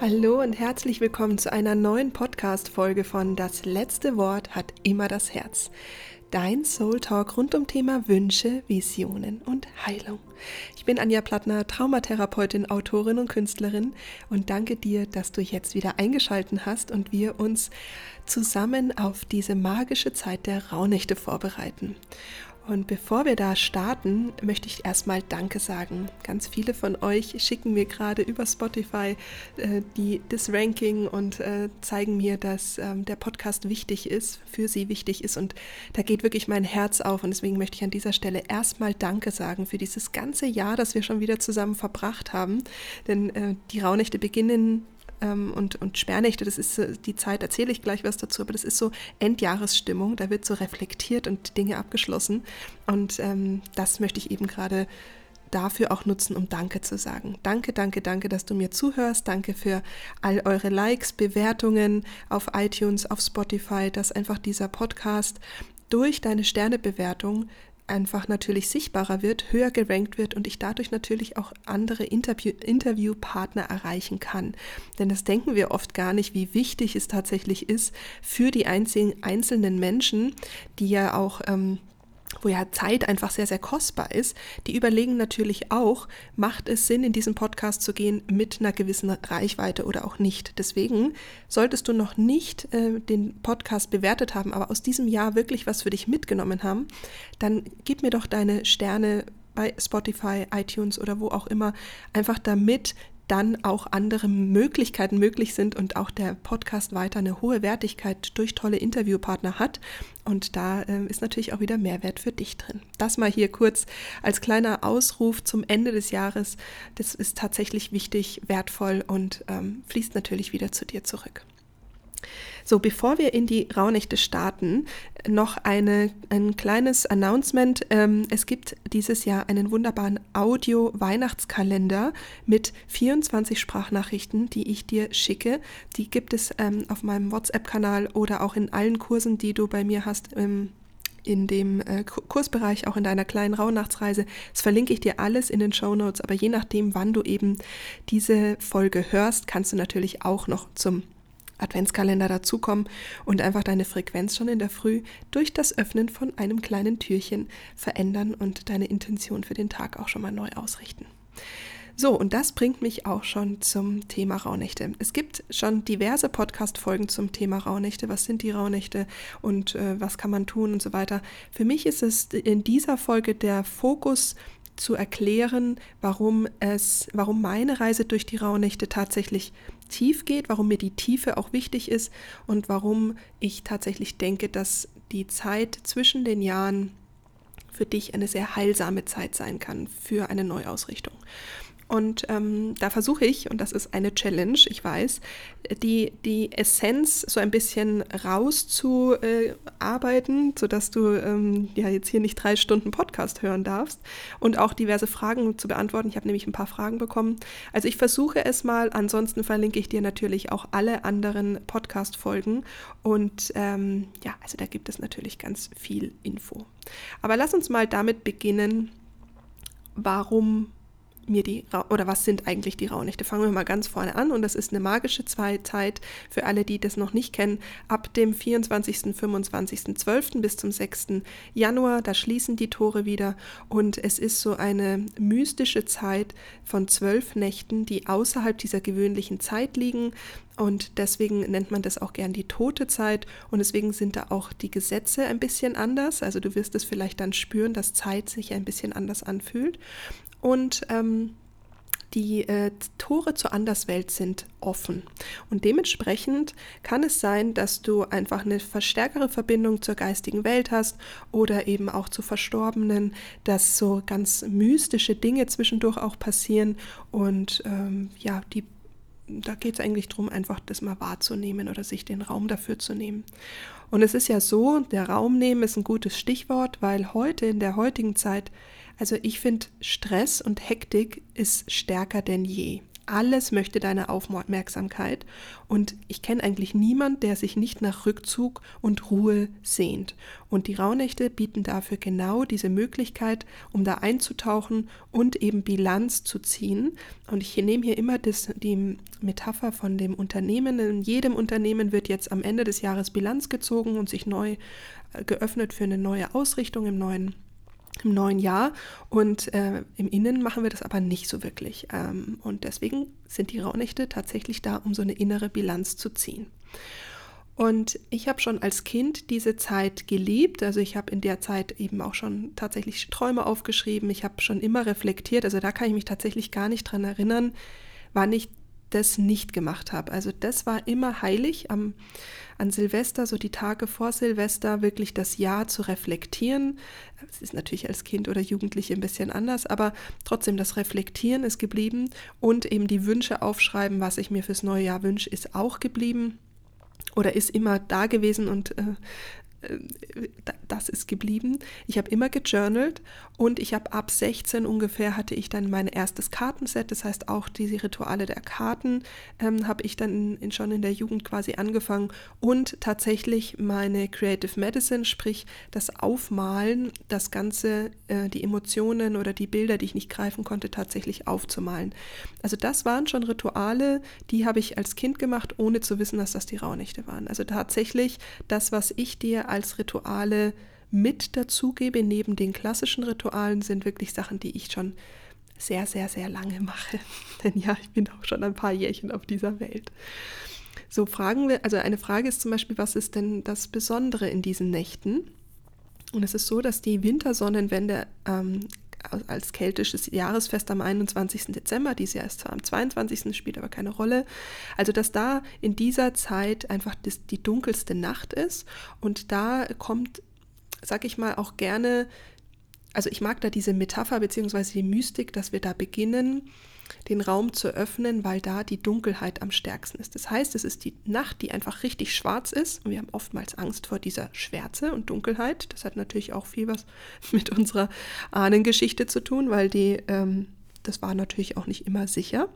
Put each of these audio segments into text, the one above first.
Hallo und herzlich willkommen zu einer neuen Podcast-Folge von Das letzte Wort hat immer das Herz. Dein Soul Talk rund um Thema Wünsche, Visionen und Heilung. Ich bin Anja Plattner, Traumatherapeutin, Autorin und Künstlerin und danke dir, dass du jetzt wieder eingeschalten hast und wir uns zusammen auf diese magische Zeit der Rauhnächte vorbereiten. Und bevor wir da starten, möchte ich erstmal Danke sagen. Ganz viele von euch schicken mir gerade über Spotify äh, die, das Ranking und äh, zeigen mir, dass ähm, der Podcast wichtig ist, für sie wichtig ist. Und da geht wirklich mein Herz auf. Und deswegen möchte ich an dieser Stelle erstmal Danke sagen für dieses ganze Jahr, das wir schon wieder zusammen verbracht haben. Denn äh, die Rauhnächte beginnen ähm, und, und Sperrnächte, das ist die Zeit, erzähle ich gleich was dazu, aber das ist so Endjahresstimmung, da wird so reflektiert und Dinge abgeschlossen. Und ähm, das möchte ich eben gerade dafür auch nutzen, um Danke zu sagen. Danke, danke, danke, dass du mir zuhörst. Danke für all eure Likes, Bewertungen auf iTunes, auf Spotify, dass einfach dieser Podcast durch deine Sternebewertung einfach natürlich sichtbarer wird, höher gerankt wird und ich dadurch natürlich auch andere Interview Interviewpartner erreichen kann. Denn das denken wir oft gar nicht, wie wichtig es tatsächlich ist für die einzelnen Menschen, die ja auch ähm, wo ja Zeit einfach sehr, sehr kostbar ist, die überlegen natürlich auch, macht es Sinn, in diesen Podcast zu gehen mit einer gewissen Reichweite oder auch nicht. Deswegen solltest du noch nicht äh, den Podcast bewertet haben, aber aus diesem Jahr wirklich was für dich mitgenommen haben, dann gib mir doch deine Sterne bei Spotify, iTunes oder wo auch immer, einfach damit dann auch andere Möglichkeiten möglich sind und auch der Podcast weiter eine hohe Wertigkeit durch tolle Interviewpartner hat. Und da äh, ist natürlich auch wieder Mehrwert für dich drin. Das mal hier kurz als kleiner Ausruf zum Ende des Jahres. Das ist tatsächlich wichtig, wertvoll und ähm, fließt natürlich wieder zu dir zurück. So, bevor wir in die Rauhnächte starten, noch eine, ein kleines Announcement. Ähm, es gibt dieses Jahr einen wunderbaren Audio-Weihnachtskalender mit 24 Sprachnachrichten, die ich dir schicke. Die gibt es ähm, auf meinem WhatsApp-Kanal oder auch in allen Kursen, die du bei mir hast. Ähm, in dem äh, Kursbereich, auch in deiner kleinen Rauhnachtsreise. Das verlinke ich dir alles in den Show Notes, aber je nachdem, wann du eben diese Folge hörst, kannst du natürlich auch noch zum Adventskalender dazukommen und einfach deine Frequenz schon in der Früh durch das Öffnen von einem kleinen Türchen verändern und deine Intention für den Tag auch schon mal neu ausrichten. So, und das bringt mich auch schon zum Thema Rauhnächte. Es gibt schon diverse Podcast-Folgen zum Thema Rauhnächte. Was sind die Rauhnächte und äh, was kann man tun und so weiter. Für mich ist es in dieser Folge der Fokus zu erklären, warum es, warum meine Reise durch die Rauhnächte tatsächlich tief geht, warum mir die Tiefe auch wichtig ist und warum ich tatsächlich denke, dass die Zeit zwischen den Jahren für dich eine sehr heilsame Zeit sein kann für eine Neuausrichtung. Und ähm, da versuche ich, und das ist eine Challenge, ich weiß, die, die Essenz so ein bisschen rauszuarbeiten, äh, sodass du ähm, ja jetzt hier nicht drei Stunden Podcast hören darfst und auch diverse Fragen zu beantworten. Ich habe nämlich ein paar Fragen bekommen. Also ich versuche es mal, ansonsten verlinke ich dir natürlich auch alle anderen Podcast-Folgen. Und ähm, ja, also da gibt es natürlich ganz viel Info. Aber lass uns mal damit beginnen, warum mir die, oder was sind eigentlich die Rauhnächte? Fangen wir mal ganz vorne an und das ist eine magische Zeit für alle, die das noch nicht kennen. Ab dem 24., 25., 12. bis zum 6. Januar, da schließen die Tore wieder und es ist so eine mystische Zeit von zwölf Nächten, die außerhalb dieser gewöhnlichen Zeit liegen. Und deswegen nennt man das auch gern die tote Zeit. Und deswegen sind da auch die Gesetze ein bisschen anders. Also du wirst es vielleicht dann spüren, dass Zeit sich ein bisschen anders anfühlt. Und ähm, die äh, Tore zur Anderswelt sind offen. Und dementsprechend kann es sein, dass du einfach eine verstärkere Verbindung zur geistigen Welt hast oder eben auch zu Verstorbenen, dass so ganz mystische Dinge zwischendurch auch passieren. Und ähm, ja, die da geht es eigentlich darum, einfach das mal wahrzunehmen oder sich den Raum dafür zu nehmen. Und es ist ja so, der Raum nehmen ist ein gutes Stichwort, weil heute in der heutigen Zeit also ich finde, Stress und Hektik ist stärker denn je. Alles möchte deine Aufmerksamkeit und ich kenne eigentlich niemand, der sich nicht nach Rückzug und Ruhe sehnt. Und die Rauhnächte bieten dafür genau diese Möglichkeit, um da einzutauchen und eben Bilanz zu ziehen. Und ich nehme hier immer das, die Metapher von dem Unternehmen. In jedem Unternehmen wird jetzt am Ende des Jahres Bilanz gezogen und sich neu äh, geöffnet für eine neue Ausrichtung im neuen im neuen Jahr und äh, im Innen machen wir das aber nicht so wirklich. Ähm, und deswegen sind die Rauhnächte tatsächlich da, um so eine innere Bilanz zu ziehen. Und ich habe schon als Kind diese Zeit geliebt. Also ich habe in der Zeit eben auch schon tatsächlich Träume aufgeschrieben. Ich habe schon immer reflektiert. Also da kann ich mich tatsächlich gar nicht dran erinnern, wann ich das nicht gemacht habe. Also das war immer heilig am, an Silvester, so die Tage vor Silvester, wirklich das Jahr zu reflektieren. Es ist natürlich als Kind oder Jugendliche ein bisschen anders, aber trotzdem das Reflektieren ist geblieben und eben die Wünsche aufschreiben, was ich mir fürs neue Jahr wünsche, ist auch geblieben oder ist immer da gewesen und äh, äh, das ist geblieben. Ich habe immer gejournalt und ich habe ab 16 ungefähr hatte ich dann mein erstes Kartenset. Das heißt auch diese Rituale der Karten ähm, habe ich dann in, schon in der Jugend quasi angefangen und tatsächlich meine Creative Medicine, sprich das Aufmalen, das Ganze, äh, die Emotionen oder die Bilder, die ich nicht greifen konnte, tatsächlich aufzumalen. Also das waren schon Rituale, die habe ich als Kind gemacht, ohne zu wissen, dass das die Rauhnächte waren. Also tatsächlich das, was ich dir als Rituale mit dazugebe, neben den klassischen Ritualen, sind wirklich Sachen, die ich schon sehr, sehr, sehr lange mache. Denn ja, ich bin auch schon ein paar Jährchen auf dieser Welt. So fragen wir, also eine Frage ist zum Beispiel, was ist denn das Besondere in diesen Nächten? Und es ist so, dass die Wintersonnenwende ähm, als keltisches Jahresfest am 21. Dezember, dieses Jahr ist zwar am 22., spielt aber keine Rolle. Also, dass da in dieser Zeit einfach das, die dunkelste Nacht ist und da kommt, sag ich mal, auch gerne, also ich mag da diese Metapher bzw. die Mystik, dass wir da beginnen, den Raum zu öffnen, weil da die Dunkelheit am stärksten ist. Das heißt, es ist die Nacht, die einfach richtig schwarz ist und wir haben oftmals Angst vor dieser Schwärze und Dunkelheit. Das hat natürlich auch viel was mit unserer Ahnengeschichte zu tun, weil die, ähm, das war natürlich auch nicht immer sicher.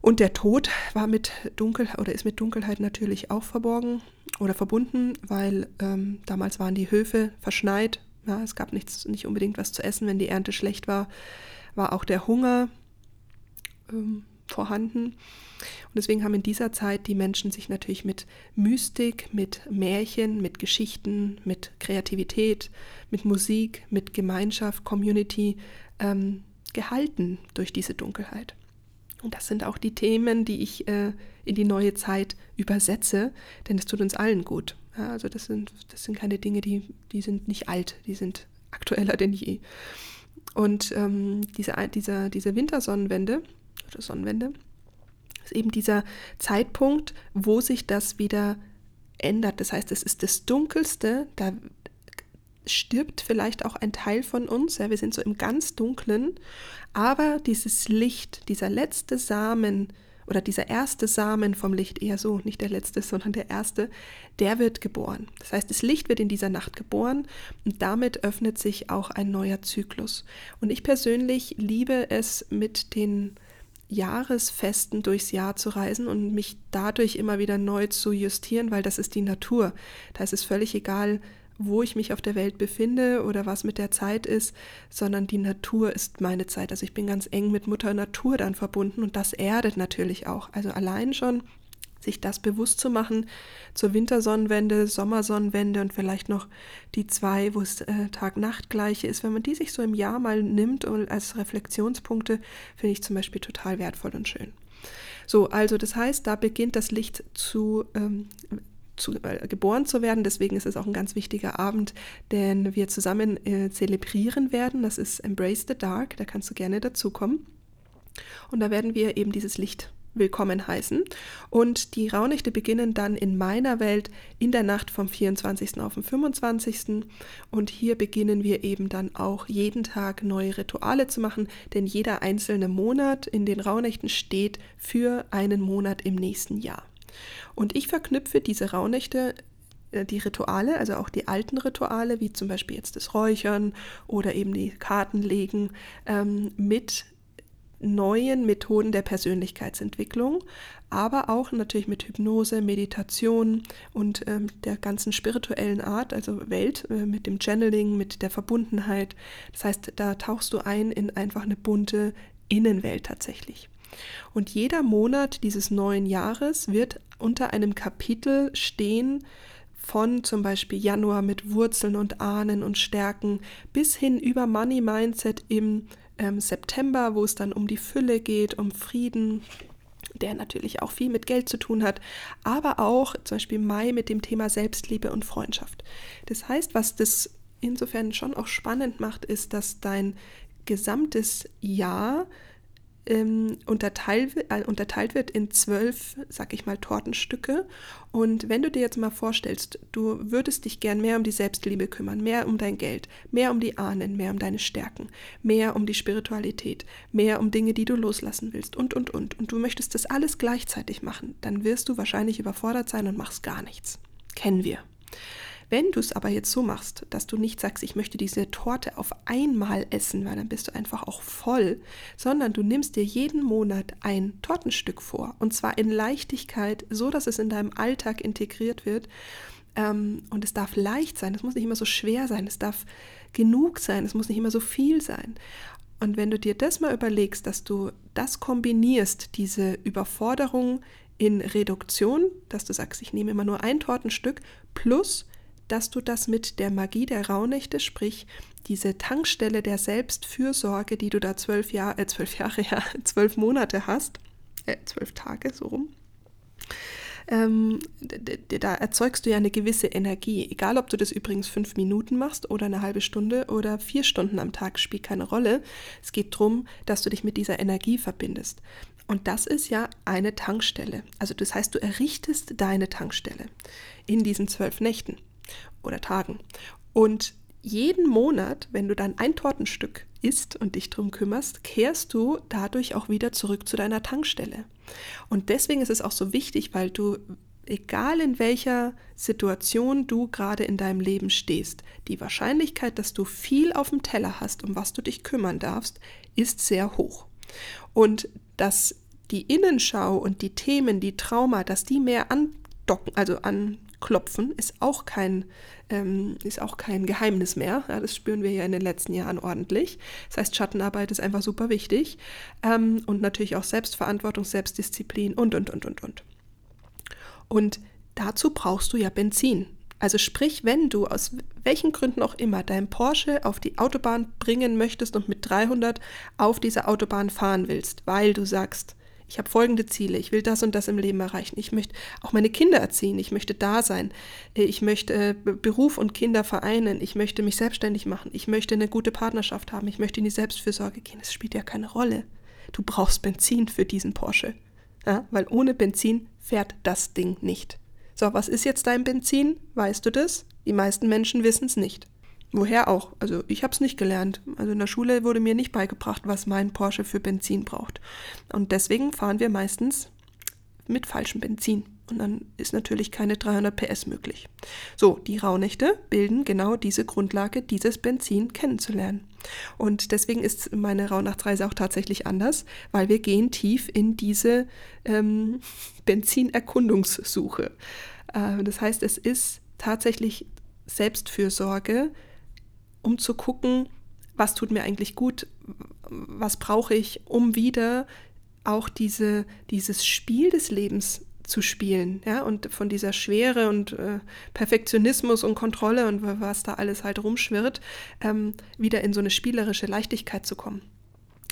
Und der Tod war mit Dunkelheit oder ist mit Dunkelheit natürlich auch verborgen oder verbunden, weil ähm, damals waren die Höfe verschneit. Ja, es gab nichts, nicht unbedingt was zu essen, wenn die Ernte schlecht war. War auch der Hunger ähm, vorhanden. Und deswegen haben in dieser Zeit die Menschen sich natürlich mit Mystik, mit Märchen, mit Geschichten, mit Kreativität, mit Musik, mit Gemeinschaft, Community ähm, gehalten durch diese Dunkelheit. Und das sind auch die Themen, die ich äh, in die neue Zeit übersetze, denn es tut uns allen gut. Ja, also das sind, das sind keine Dinge, die, die sind nicht alt, die sind aktueller denn je. Und ähm, diese, diese, diese Wintersonnenwende, oder Sonnenwende, ist eben dieser Zeitpunkt, wo sich das wieder ändert. Das heißt, es ist das Dunkelste, da stirbt vielleicht auch ein Teil von uns, ja, wir sind so im ganz Dunklen, aber dieses Licht, dieser letzte Samen oder dieser erste Samen vom Licht, eher so, nicht der letzte, sondern der erste, der wird geboren. Das heißt, das Licht wird in dieser Nacht geboren und damit öffnet sich auch ein neuer Zyklus. Und ich persönlich liebe es mit den Jahresfesten durchs Jahr zu reisen und mich dadurch immer wieder neu zu justieren, weil das ist die Natur. Da ist es völlig egal, wo ich mich auf der Welt befinde oder was mit der Zeit ist, sondern die Natur ist meine Zeit. Also ich bin ganz eng mit Mutter Natur dann verbunden und das erdet natürlich auch. Also allein schon sich das bewusst zu machen zur Wintersonnenwende, Sommersonnenwende und vielleicht noch die zwei, wo es äh, Tag-Nacht gleiche ist, wenn man die sich so im Jahr mal nimmt und als Reflexionspunkte, finde ich zum Beispiel total wertvoll und schön. So, also das heißt, da beginnt das Licht zu, ähm, zu äh, geboren zu werden. Deswegen ist es auch ein ganz wichtiger Abend, den wir zusammen äh, zelebrieren werden. Das ist Embrace the Dark. Da kannst du gerne dazukommen. Und da werden wir eben dieses Licht willkommen heißen. Und die Rauhnächte beginnen dann in meiner Welt in der Nacht vom 24. auf den 25. Und hier beginnen wir eben dann auch jeden Tag neue Rituale zu machen, denn jeder einzelne Monat in den Rauhnächten steht für einen Monat im nächsten Jahr. Und ich verknüpfe diese Rauhnächte äh, die Rituale, also auch die alten Rituale, wie zum Beispiel jetzt das Räuchern oder eben die Kartenlegen, ähm, mit neuen Methoden der Persönlichkeitsentwicklung, aber auch natürlich mit Hypnose, Meditation und ähm, der ganzen spirituellen Art, also Welt, äh, mit dem Channeling, mit der Verbundenheit. Das heißt, da tauchst du ein in einfach eine bunte Innenwelt tatsächlich. Und jeder Monat dieses neuen Jahres wird unter einem Kapitel stehen, von zum Beispiel Januar mit Wurzeln und Ahnen und Stärken bis hin über Money Mindset im ähm, September, wo es dann um die Fülle geht, um Frieden, der natürlich auch viel mit Geld zu tun hat, aber auch zum Beispiel Mai mit dem Thema Selbstliebe und Freundschaft. Das heißt, was das insofern schon auch spannend macht, ist, dass dein gesamtes Jahr ähm, unterteilt, äh, unterteilt wird in zwölf, sag ich mal, Tortenstücke. Und wenn du dir jetzt mal vorstellst, du würdest dich gern mehr um die Selbstliebe kümmern, mehr um dein Geld, mehr um die Ahnen, mehr um deine Stärken, mehr um die Spiritualität, mehr um Dinge, die du loslassen willst und, und, und. Und du möchtest das alles gleichzeitig machen, dann wirst du wahrscheinlich überfordert sein und machst gar nichts. Kennen wir. Wenn du es aber jetzt so machst, dass du nicht sagst, ich möchte diese Torte auf einmal essen, weil dann bist du einfach auch voll, sondern du nimmst dir jeden Monat ein Tortenstück vor und zwar in Leichtigkeit, so dass es in deinem Alltag integriert wird. Ähm, und es darf leicht sein, es muss nicht immer so schwer sein, es darf genug sein, es muss nicht immer so viel sein. Und wenn du dir das mal überlegst, dass du das kombinierst, diese Überforderung in Reduktion, dass du sagst, ich nehme immer nur ein Tortenstück, plus dass du das mit der Magie der Rauhnächte, sprich diese Tankstelle der Selbstfürsorge, die du da zwölf, Jahr, äh, zwölf Jahre, ja, zwölf Monate hast, äh, zwölf Tage, so rum, ähm, da erzeugst du ja eine gewisse Energie. Egal, ob du das übrigens fünf Minuten machst oder eine halbe Stunde oder vier Stunden am Tag, spielt keine Rolle. Es geht darum, dass du dich mit dieser Energie verbindest. Und das ist ja eine Tankstelle. Also das heißt, du errichtest deine Tankstelle in diesen zwölf Nächten oder Tagen. Und jeden Monat, wenn du dann ein Tortenstück isst und dich darum kümmerst, kehrst du dadurch auch wieder zurück zu deiner Tankstelle. Und deswegen ist es auch so wichtig, weil du, egal in welcher Situation du gerade in deinem Leben stehst, die Wahrscheinlichkeit, dass du viel auf dem Teller hast, um was du dich kümmern darfst, ist sehr hoch. Und dass die Innenschau und die Themen, die Trauma, dass die mehr andocken, also an klopfen, ist auch kein, ähm, ist auch kein Geheimnis mehr. Ja, das spüren wir ja in den letzten Jahren ordentlich. Das heißt, Schattenarbeit ist einfach super wichtig. Ähm, und natürlich auch Selbstverantwortung, Selbstdisziplin und, und, und, und, und. Und dazu brauchst du ja Benzin. Also sprich, wenn du aus welchen Gründen auch immer dein Porsche auf die Autobahn bringen möchtest und mit 300 auf dieser Autobahn fahren willst, weil du sagst, ich habe folgende Ziele, ich will das und das im Leben erreichen, ich möchte auch meine Kinder erziehen, ich möchte da sein, äh, ich möchte äh, Beruf und Kinder vereinen, ich möchte mich selbstständig machen, ich möchte eine gute Partnerschaft haben, ich möchte in die Selbstfürsorge gehen. Es spielt ja keine Rolle. Du brauchst Benzin für diesen Porsche. Ja, weil ohne Benzin fährt das Ding nicht. So, was ist jetzt dein Benzin? Weißt du das? Die meisten Menschen wissen es nicht. Woher auch? Also ich habe es nicht gelernt. Also in der Schule wurde mir nicht beigebracht, was mein Porsche für Benzin braucht. Und deswegen fahren wir meistens mit falschem Benzin. Und dann ist natürlich keine 300 PS möglich. So, die Rauhnächte bilden genau diese Grundlage, dieses Benzin kennenzulernen. Und deswegen ist meine Rauhnachtsreise auch tatsächlich anders, weil wir gehen tief in diese ähm, Benzinerkundungssuche. Äh, das heißt, es ist tatsächlich Selbstfürsorge, um zu gucken, was tut mir eigentlich gut, was brauche ich, um wieder auch diese, dieses Spiel des Lebens zu spielen, ja, und von dieser Schwere und äh, Perfektionismus und Kontrolle und was da alles halt rumschwirrt, ähm, wieder in so eine spielerische Leichtigkeit zu kommen.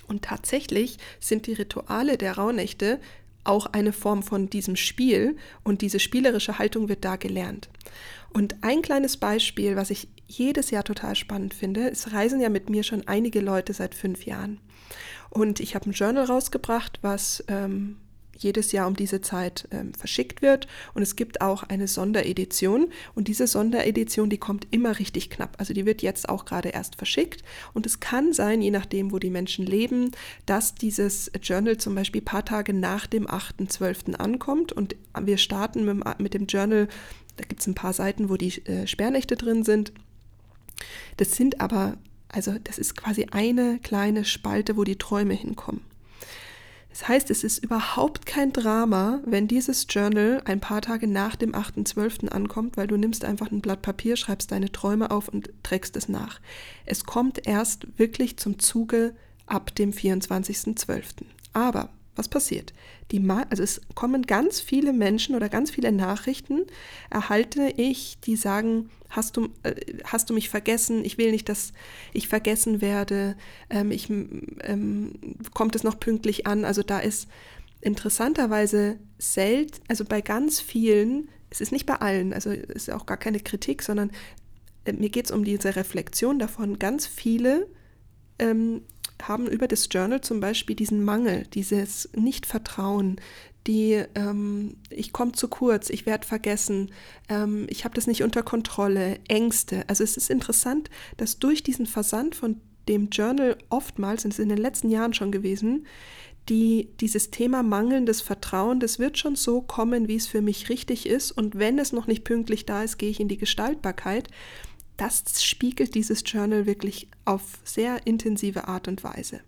Und tatsächlich sind die Rituale der Rauhnächte auch eine Form von diesem Spiel und diese spielerische Haltung wird da gelernt. Und ein kleines Beispiel, was ich jedes Jahr total spannend finde, es reisen ja mit mir schon einige Leute seit fünf Jahren. Und ich habe ein Journal rausgebracht, was ähm, jedes Jahr um diese Zeit ähm, verschickt wird. Und es gibt auch eine Sonderedition. Und diese Sonderedition, die kommt immer richtig knapp. Also die wird jetzt auch gerade erst verschickt. Und es kann sein, je nachdem, wo die Menschen leben, dass dieses Journal zum Beispiel ein paar Tage nach dem 8.12. ankommt. Und wir starten mit, dem Journal da gibt es ein paar Seiten, wo die äh, Sperrnächte drin sind. Das sind aber, also das ist quasi eine kleine Spalte, wo die Träume hinkommen. Das heißt, es ist überhaupt kein Drama, wenn dieses Journal ein paar Tage nach dem 8.12. ankommt, weil du nimmst einfach ein Blatt Papier, schreibst deine Träume auf und trägst es nach. Es kommt erst wirklich zum Zuge ab dem 24.12. Aber was passiert? Die, also es kommen ganz viele Menschen oder ganz viele Nachrichten, erhalte ich, die sagen, hast du, äh, hast du mich vergessen, ich will nicht, dass ich vergessen werde, ähm, ich, ähm, kommt es noch pünktlich an. Also da ist interessanterweise selten, also bei ganz vielen, es ist nicht bei allen, also ist auch gar keine Kritik, sondern äh, mir geht es um diese Reflexion davon, ganz viele ähm, haben über das Journal zum Beispiel diesen Mangel, dieses Nichtvertrauen, die ähm, ich komme zu kurz, ich werde vergessen, ähm, ich habe das nicht unter Kontrolle, Ängste. Also es ist interessant, dass durch diesen Versand von dem Journal oftmals, und es ist in den letzten Jahren schon gewesen, die, dieses Thema mangelndes Vertrauen, das wird schon so kommen, wie es für mich richtig ist. Und wenn es noch nicht pünktlich da ist, gehe ich in die Gestaltbarkeit das spiegelt dieses Journal wirklich auf sehr intensive Art und Weise.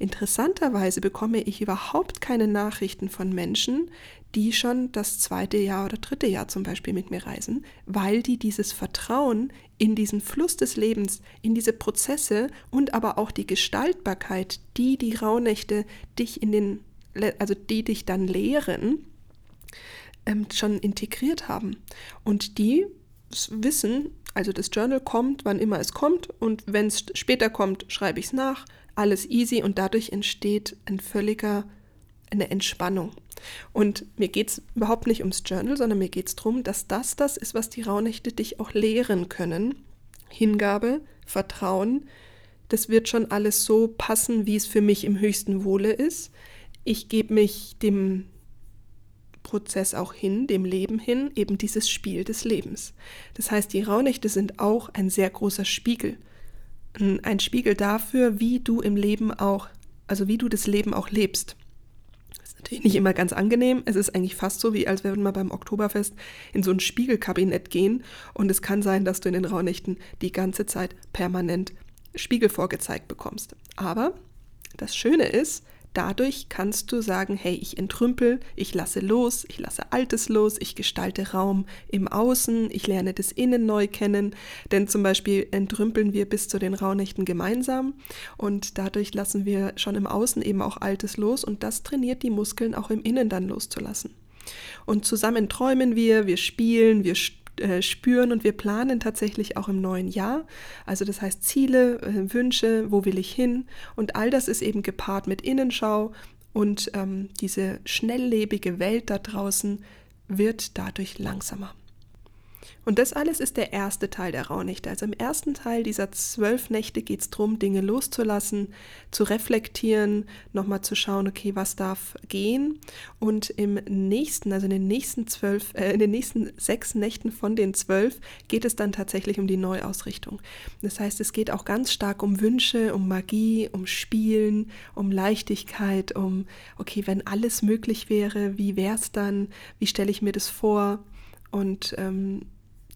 Interessanterweise bekomme ich überhaupt keine Nachrichten von Menschen, die schon das zweite Jahr oder dritte Jahr zum Beispiel mit mir reisen, weil die dieses Vertrauen in diesen Fluss des Lebens, in diese Prozesse und aber auch die Gestaltbarkeit, die die Rauhnächte dich in den, also die dich dann lehren, ähm, schon integriert haben. Und die wissen, also das Journal kommt, wann immer es kommt und wenn es später kommt, schreibe ich es nach. Alles easy und dadurch entsteht ein völliger, eine Entspannung. Und mir geht es überhaupt nicht ums Journal, sondern mir geht es darum, dass das das ist, was die Rauhnächte dich auch lehren können. Hingabe, Vertrauen, das wird schon alles so passen, wie es für mich im höchsten Wohle ist. Ich gebe mich dem Prozess auch hin, dem Leben hin, eben dieses Spiel des Lebens. Das heißt, die Rauhnächte sind auch ein sehr großer Spiegel. Ein Spiegel dafür, wie du im Leben auch, also wie du das Leben auch lebst. Das ist natürlich nicht immer ganz angenehm. Es ist eigentlich fast so, wie als würden wir beim Oktoberfest in so ein Spiegelkabinett gehen. Und es kann sein, dass du in den Rauhnächten die ganze Zeit permanent Spiegel vorgezeigt bekommst. Aber das Schöne ist, Dadurch kannst du sagen, hey, ich entrümpel, ich lasse los, ich lasse Altes los, ich gestalte Raum im Außen, ich lerne das Innen neu kennen, denn zum Beispiel entrümpeln wir bis zu den Rauhnächten gemeinsam und dadurch lassen wir schon im Außen eben auch Altes los und das trainiert die Muskeln auch im Innen dann loszulassen. Und zusammen träumen wir, wir spielen, wir äh, spüren und wir planen tatsächlich auch im neuen Jahr. Also das heißt Ziele, äh, Wünsche, wo will ich hin? Und all das ist eben gepaart mit Innenschau und ähm, diese schnelllebige Welt da draußen wird dadurch langsamer. Und das alles ist der erste Teil der Rauhnächte. Also im ersten Teil dieser zwölf Nächte geht es darum, Dinge loszulassen, zu reflektieren, nochmal zu schauen, okay, was darf gehen. Und im nächsten, also in den nächsten zwölf, äh, in den nächsten sechs Nächten von den zwölf geht es dann tatsächlich um die Neuausrichtung. Das heißt, es geht auch ganz stark um Wünsche, um Magie, um Spielen, um Leichtigkeit, um, okay, wenn alles möglich wäre, wie wäre es dann? Wie stelle ich mir das vor? Und ähm,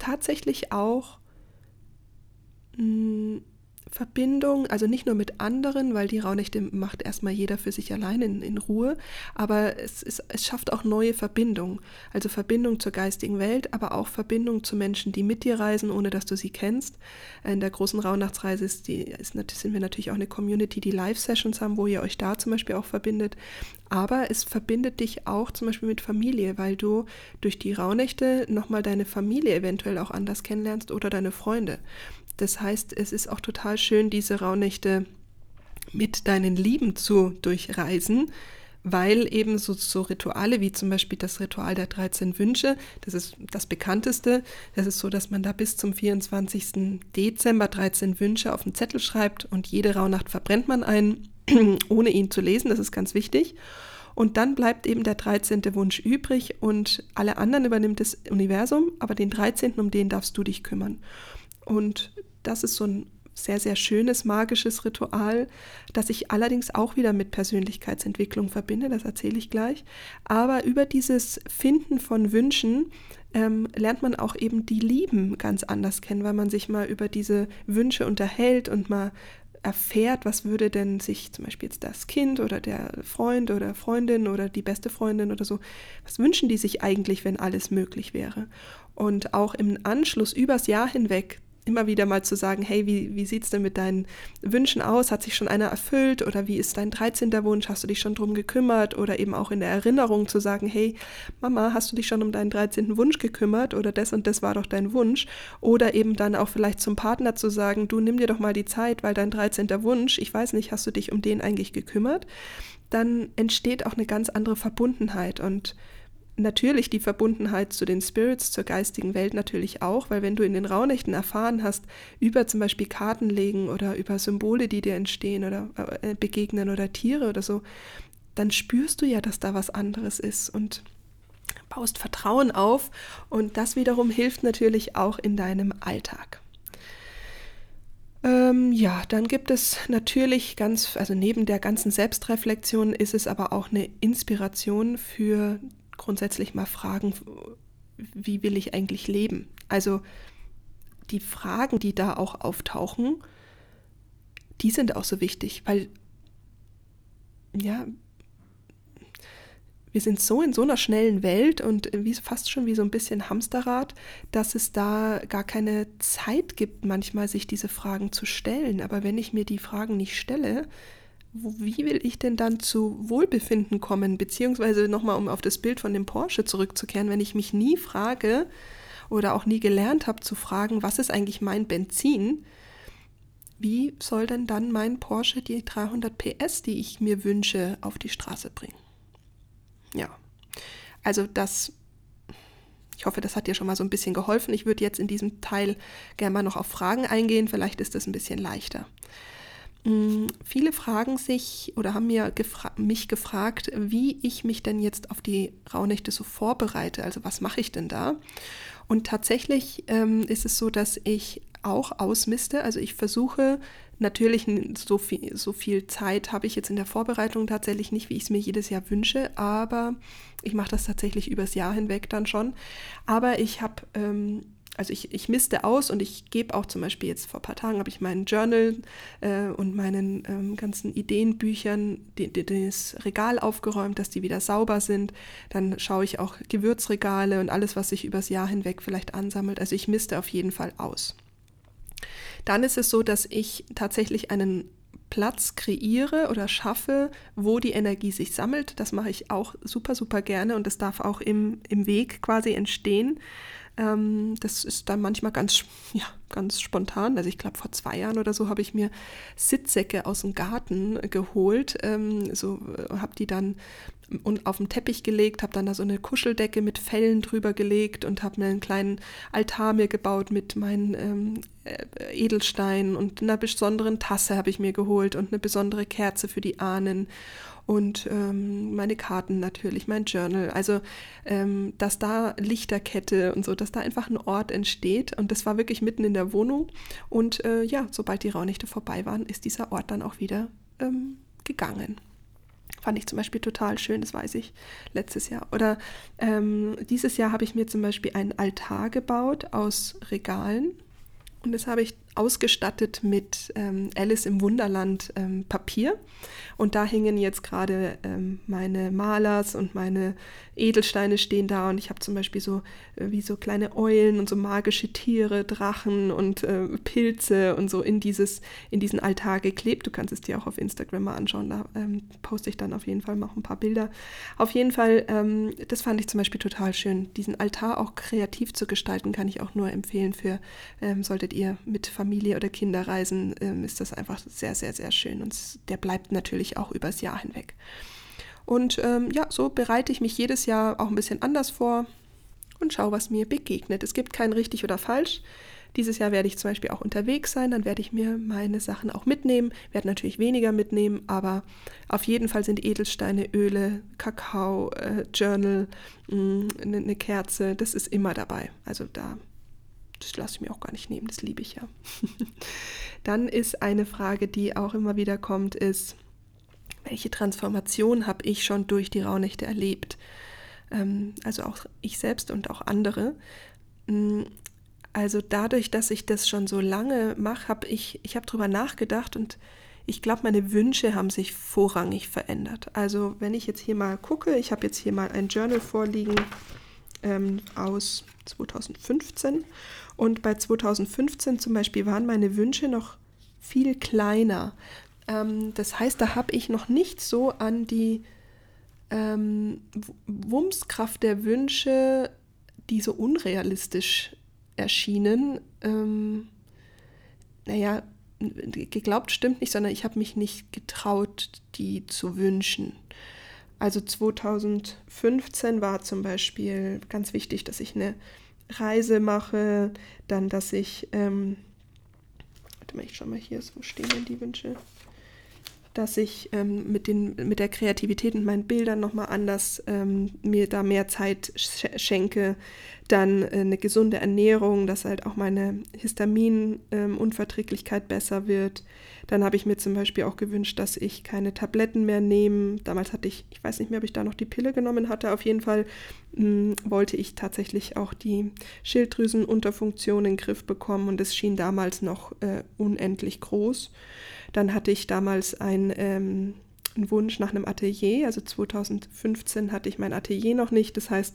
tatsächlich auch mh, mm, Verbindung, also nicht nur mit anderen, weil die Rauhnächte macht erstmal jeder für sich allein in, in Ruhe, aber es, ist, es schafft auch neue Verbindungen. Also Verbindung zur geistigen Welt, aber auch Verbindung zu Menschen, die mit dir reisen, ohne dass du sie kennst. In der großen Rauhnachtsreise ist die, ist, sind wir natürlich auch eine Community, die Live-Sessions haben, wo ihr euch da zum Beispiel auch verbindet. Aber es verbindet dich auch zum Beispiel mit Familie, weil du durch die Rauhnächte nochmal deine Familie eventuell auch anders kennenlernst oder deine Freunde. Das heißt, es ist auch total schön, diese Rauhnächte mit deinen Lieben zu durchreisen, weil eben so, so, Rituale wie zum Beispiel das Ritual der 13 Wünsche, das ist das bekannteste, das ist so, dass man da bis zum 24. Dezember 13 Wünsche auf den Zettel schreibt und jede Rauhnacht verbrennt man einen, ohne ihn zu lesen, das ist ganz wichtig. Und dann bleibt eben der 13. Wunsch übrig und alle anderen übernimmt das Universum, aber den 13. um den darfst du dich kümmern. Und das ist so ein sehr, sehr schönes, magisches Ritual, das ich allerdings auch wieder mit Persönlichkeitsentwicklung verbinde, das erzähle ich gleich. Aber über dieses Finden von Wünschen ähm, lernt man auch eben die Lieben ganz anders kennen, weil man sich mal über diese Wünsche unterhält und mal erfährt, was würde denn sich zum Beispiel jetzt das Kind oder der Freund oder Freundin oder die beste Freundin oder so, was wünschen die sich eigentlich, wenn alles möglich wäre? Und auch im Anschluss übers Jahr hinweg immer wieder mal zu sagen, hey, wie, wie sieht es denn mit deinen Wünschen aus? Hat sich schon einer erfüllt? Oder wie ist dein 13. Wunsch? Hast du dich schon drum gekümmert? Oder eben auch in der Erinnerung zu sagen, hey, Mama, hast du dich schon um deinen 13. Wunsch gekümmert? Oder das und das war doch dein Wunsch? Oder eben dann auch vielleicht zum Partner zu sagen, du nimm dir doch mal die Zeit, weil dein 13. Wunsch, ich weiß nicht, hast du dich um den eigentlich gekümmert? Dann entsteht auch eine ganz andere Verbundenheit und natürlich die Verbundenheit zu den Spirits, zur geistigen Welt natürlich auch, weil wenn du in den Raunächten erfahren hast, über zum Beispiel Kartenlegen oder über Symbole, die dir entstehen oder äh, begegnen oder Tiere oder so, dann spürst du ja, dass da was anderes ist und baust Vertrauen auf und das wiederum hilft natürlich auch in deinem Alltag. Ähm, ja, dann gibt es natürlich ganz, also neben der ganzen Selbstreflexion ist es aber auch eine Inspiration für grundsätzlich mal fragen, wie will ich eigentlich leben? Also die Fragen, die da auch auftauchen, die sind auch so wichtig, weil ja, wir sind so in so einer schnellen Welt und wie, fast schon wie so ein bisschen Hamsterrad, dass es da gar keine Zeit gibt, manchmal sich diese Fragen zu stellen. Aber wenn ich mir die Fragen nicht stelle, wie will ich denn dann zu Wohlbefinden kommen? Beziehungsweise nochmal, um auf das Bild von dem Porsche zurückzukehren, wenn ich mich nie frage oder auch nie gelernt habe zu fragen, was ist eigentlich mein Benzin? Wie soll denn dann mein Porsche die 300 PS, die ich mir wünsche, auf die Straße bringen? Ja, also das ich hoffe, das hat dir schon mal so ein bisschen geholfen. Ich würde jetzt in diesem Teil gerne mal noch auf Fragen eingehen. Vielleicht ist das ein bisschen leichter. Mm, viele fragen sich oder haben mir gefra mich gefragt, wie ich mich denn jetzt auf die Rauhnächte so vorbereite. Also was mache ich denn da? Und tatsächlich ähm, ist es so, dass ich auch ausmiste. Also ich versuche natürlich so viel, so viel Zeit habe ich jetzt in der Vorbereitung tatsächlich nicht, wie ich es mir jedes Jahr wünsche, aber ich mache das tatsächlich übers Jahr hinweg dann schon. Aber ich habe ähm, also ich, ich misste aus und ich gebe auch zum Beispiel jetzt vor ein paar Tagen habe ich meinen Journal äh, und meinen ähm, ganzen Ideenbüchern die, die, das Regal aufgeräumt, dass die wieder sauber sind. Dann schaue ich auch Gewürzregale und alles, was sich übers Jahr hinweg vielleicht ansammelt. Also ich misste auf jeden Fall aus. Dann ist es so, dass ich tatsächlich einen Platz kreiere oder schaffe, wo die Energie sich sammelt. Das mache ich auch super, super gerne und das darf auch im, im Weg quasi entstehen. Ähm, das ist dann manchmal ganz, ja, ganz spontan. Also ich glaube, vor zwei Jahren oder so habe ich mir Sitzsäcke aus dem Garten geholt. Ähm, so äh, habe die dann und auf den Teppich gelegt, habe dann da so eine Kuscheldecke mit Fellen drüber gelegt und habe mir einen kleinen Altar mir gebaut mit meinen ähm, äh, Edelsteinen und einer besonderen Tasse habe ich mir geholt und eine besondere Kerze für die Ahnen und ähm, meine Karten natürlich, mein Journal. Also, ähm, dass da Lichterkette und so, dass da einfach ein Ort entsteht. Und das war wirklich mitten in der Wohnung. Und äh, ja, sobald die Raunächte vorbei waren, ist dieser Ort dann auch wieder ähm, gegangen. Fand ich zum Beispiel total schön, das weiß ich, letztes Jahr. Oder ähm, dieses Jahr habe ich mir zum Beispiel einen Altar gebaut aus Regalen. Und das habe ich ausgestattet mit ähm, Alice im Wunderland ähm, Papier. Und da hängen jetzt gerade ähm, meine Malers und meine Edelsteine stehen da. Und ich habe zum Beispiel so äh, wie so kleine Eulen und so magische Tiere, Drachen und äh, Pilze und so in, dieses, in diesen Altar geklebt. Du kannst es dir auch auf Instagram mal anschauen. Da ähm, poste ich dann auf jeden Fall noch ein paar Bilder. Auf jeden Fall, ähm, das fand ich zum Beispiel total schön. Diesen Altar auch kreativ zu gestalten, kann ich auch nur empfehlen für, ähm, solltet ihr mit Familie oder Kinder reisen, ähm, ist das einfach sehr, sehr, sehr schön. Und der bleibt natürlich auch übers Jahr hinweg. Und ähm, ja, so bereite ich mich jedes Jahr auch ein bisschen anders vor und schaue, was mir begegnet. Es gibt kein richtig oder falsch. Dieses Jahr werde ich zum Beispiel auch unterwegs sein, dann werde ich mir meine Sachen auch mitnehmen, werde natürlich weniger mitnehmen, aber auf jeden Fall sind Edelsteine, Öle, Kakao, äh, Journal, eine mm, ne Kerze, das ist immer dabei. Also da das lasse ich mir auch gar nicht nehmen, das liebe ich ja. Dann ist eine Frage, die auch immer wieder kommt, ist, welche Transformation habe ich schon durch die Rauhnächte erlebt? Ähm, also auch ich selbst und auch andere. Mm, Also dadurch, dass ich das schon so lange mache, habe ich, ich habe drüber nachgedacht und ich glaube, meine Wünsche haben sich vorrangig verändert. Also wenn ich jetzt hier mal gucke, ich habe jetzt hier mal ein Journal vorliegen ähm, aus 2015 und bei 2015 zum Beispiel waren meine Wünsche noch viel kleiner. Ähm, das heißt, da habe ich noch nicht so an die ähm, Wummskraft der Wünsche, die so unrealistisch erschienen. Ähm, naja, geglaubt stimmt nicht, sondern ich habe mich nicht getraut, die zu wünschen. Also 2015 war zum Beispiel ganz wichtig, dass ich eine Reise mache, dann, dass ich, ähm, warte mal, ich schau mal hier, wo stehen denn die Wünsche? Dass ich ähm, mit, den, mit der Kreativität und meinen Bildern nochmal anders ähm, mir da mehr Zeit sch schenke. Dann äh, eine gesunde Ernährung, dass halt auch meine Histaminunverträglichkeit ähm, besser wird. Dann habe ich mir zum Beispiel auch gewünscht, dass ich keine Tabletten mehr nehme. Damals hatte ich, ich weiß nicht mehr, ob ich da noch die Pille genommen hatte. Auf jeden Fall mh, hm, wollte ich tatsächlich auch die Schilddrüsenunterfunktion in den Griff bekommen und es schien damals noch äh, unendlich groß. Dann hatte ich damals ein, ähm, einen Wunsch nach einem Atelier. Also 2015 hatte ich mein Atelier noch nicht. Das heißt,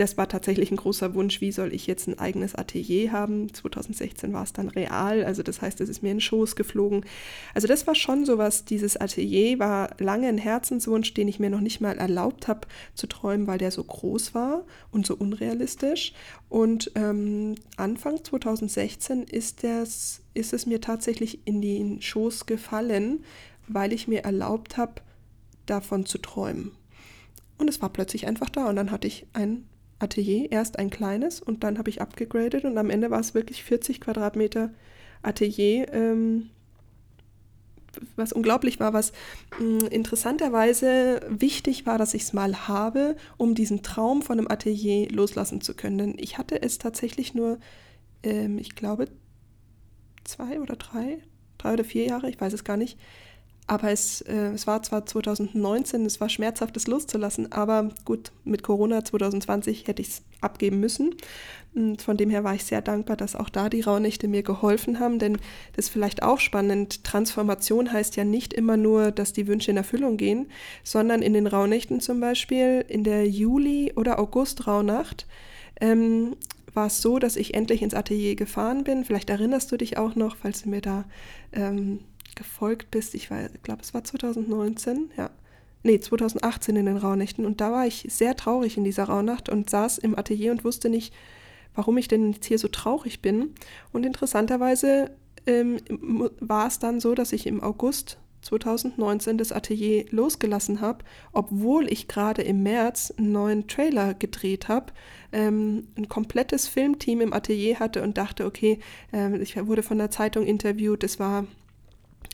das war tatsächlich ein großer Wunsch, wie soll ich jetzt ein eigenes Atelier haben. 2016 war es dann real, also das heißt, es ist mir in den Schoß geflogen. Also das war schon sowas, dieses Atelier war lange ein Herzenswunsch, den ich mir noch nicht mal erlaubt habe zu träumen, weil der so groß war und so unrealistisch. Und ähm, Anfang 2016 ist, das, ist es mir tatsächlich in den Schoß gefallen, weil ich mir erlaubt habe, davon zu träumen. Und es war plötzlich einfach da und dann hatte ich ein Atelier, erst ein kleines und dann habe ich abgegradet und am Ende war es wirklich 40 Quadratmeter Atelier, ähm, was unglaublich war, was mh, hm, interessanterweise wichtig war, dass ich es mal habe, um diesen Traum von einem Atelier loslassen zu können. Denn ich hatte es tatsächlich nur, ähm, ich glaube, zwei oder drei, drei oder vier Jahre, ich weiß es gar nicht, aber es, äh, es war zwar 2019, es war schmerzhaft, es loszulassen, aber gut, mit Corona 2020 hätte ich es abgeben müssen. Und von dem her war ich sehr dankbar, dass auch da die Rauhnächte mir geholfen haben, denn das ist vielleicht auch spannend. Transformation heißt ja nicht immer nur, dass die Wünsche in Erfüllung gehen, sondern in den Rauhnächten zum Beispiel, in der Juli- oder August-Rauhnacht, ähm, war es so, dass ich endlich ins Atelier gefahren bin. Vielleicht erinnerst du dich auch noch, falls du mir da ähm, gefolgt bist. Ich glaube, es war 2019, ja. Nee, 2018 in den Rauhnächten. Und da war ich sehr traurig in dieser Rauhnacht und saß im Atelier und wusste nicht, warum ich denn jetzt hier so traurig bin. Und interessanterweise ähm, war es dann so, dass ich im August 2019 das Atelier losgelassen habe, obwohl ich gerade im März einen neuen Trailer gedreht habe, ähm, ein komplettes Filmteam im Atelier hatte und dachte, okay, ähm, ich wurde von der Zeitung interviewt, es war äh,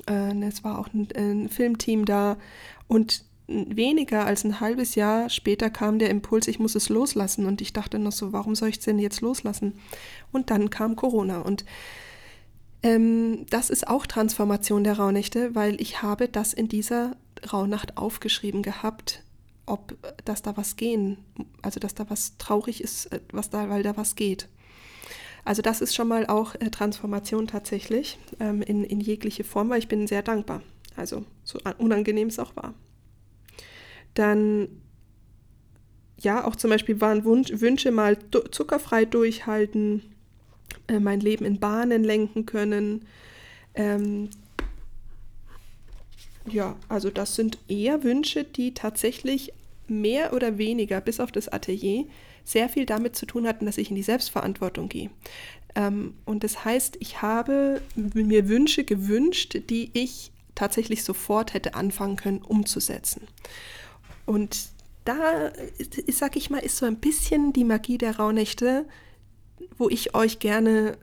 es war auch ein, ein Filmteam da und weniger als ein halbes Jahr später kam der Impuls, ich muss es loslassen. Und ich dachte noch so, warum soll ich es denn jetzt loslassen? Und dann kam Corona. Und ähm, das ist auch Transformation der Rauhnächte, weil ich habe das in dieser Rauhnacht aufgeschrieben gehabt, ob dass da was gehen, also dass da was traurig ist, äh, was da, weil da was geht. Also das ist schon mal auch äh, Transformation tatsächlich ähm, in, in jegliche Form, weil ich bin sehr dankbar. Also so unangenehm es auch war. Dann ja, auch zum Beispiel waren Wunsch, Wünsche mal zuckerfrei durchhalten, äh, mein Leben in Bahnen lenken können. Ähm, ja, also das sind eher Wünsche, die tatsächlich mehr oder weniger, bis auf das Atelier, sehr viel damit zu tun hatten, dass ich in die Selbstverantwortung gehe. Ähm, und das heißt, ich habe mir Wünsche gewünscht, die ich tatsächlich sofort hätte anfangen können umzusetzen. Und da, sag ich mal, ist so ein bisschen die Magie der Rauhnächte, wo ich euch gerne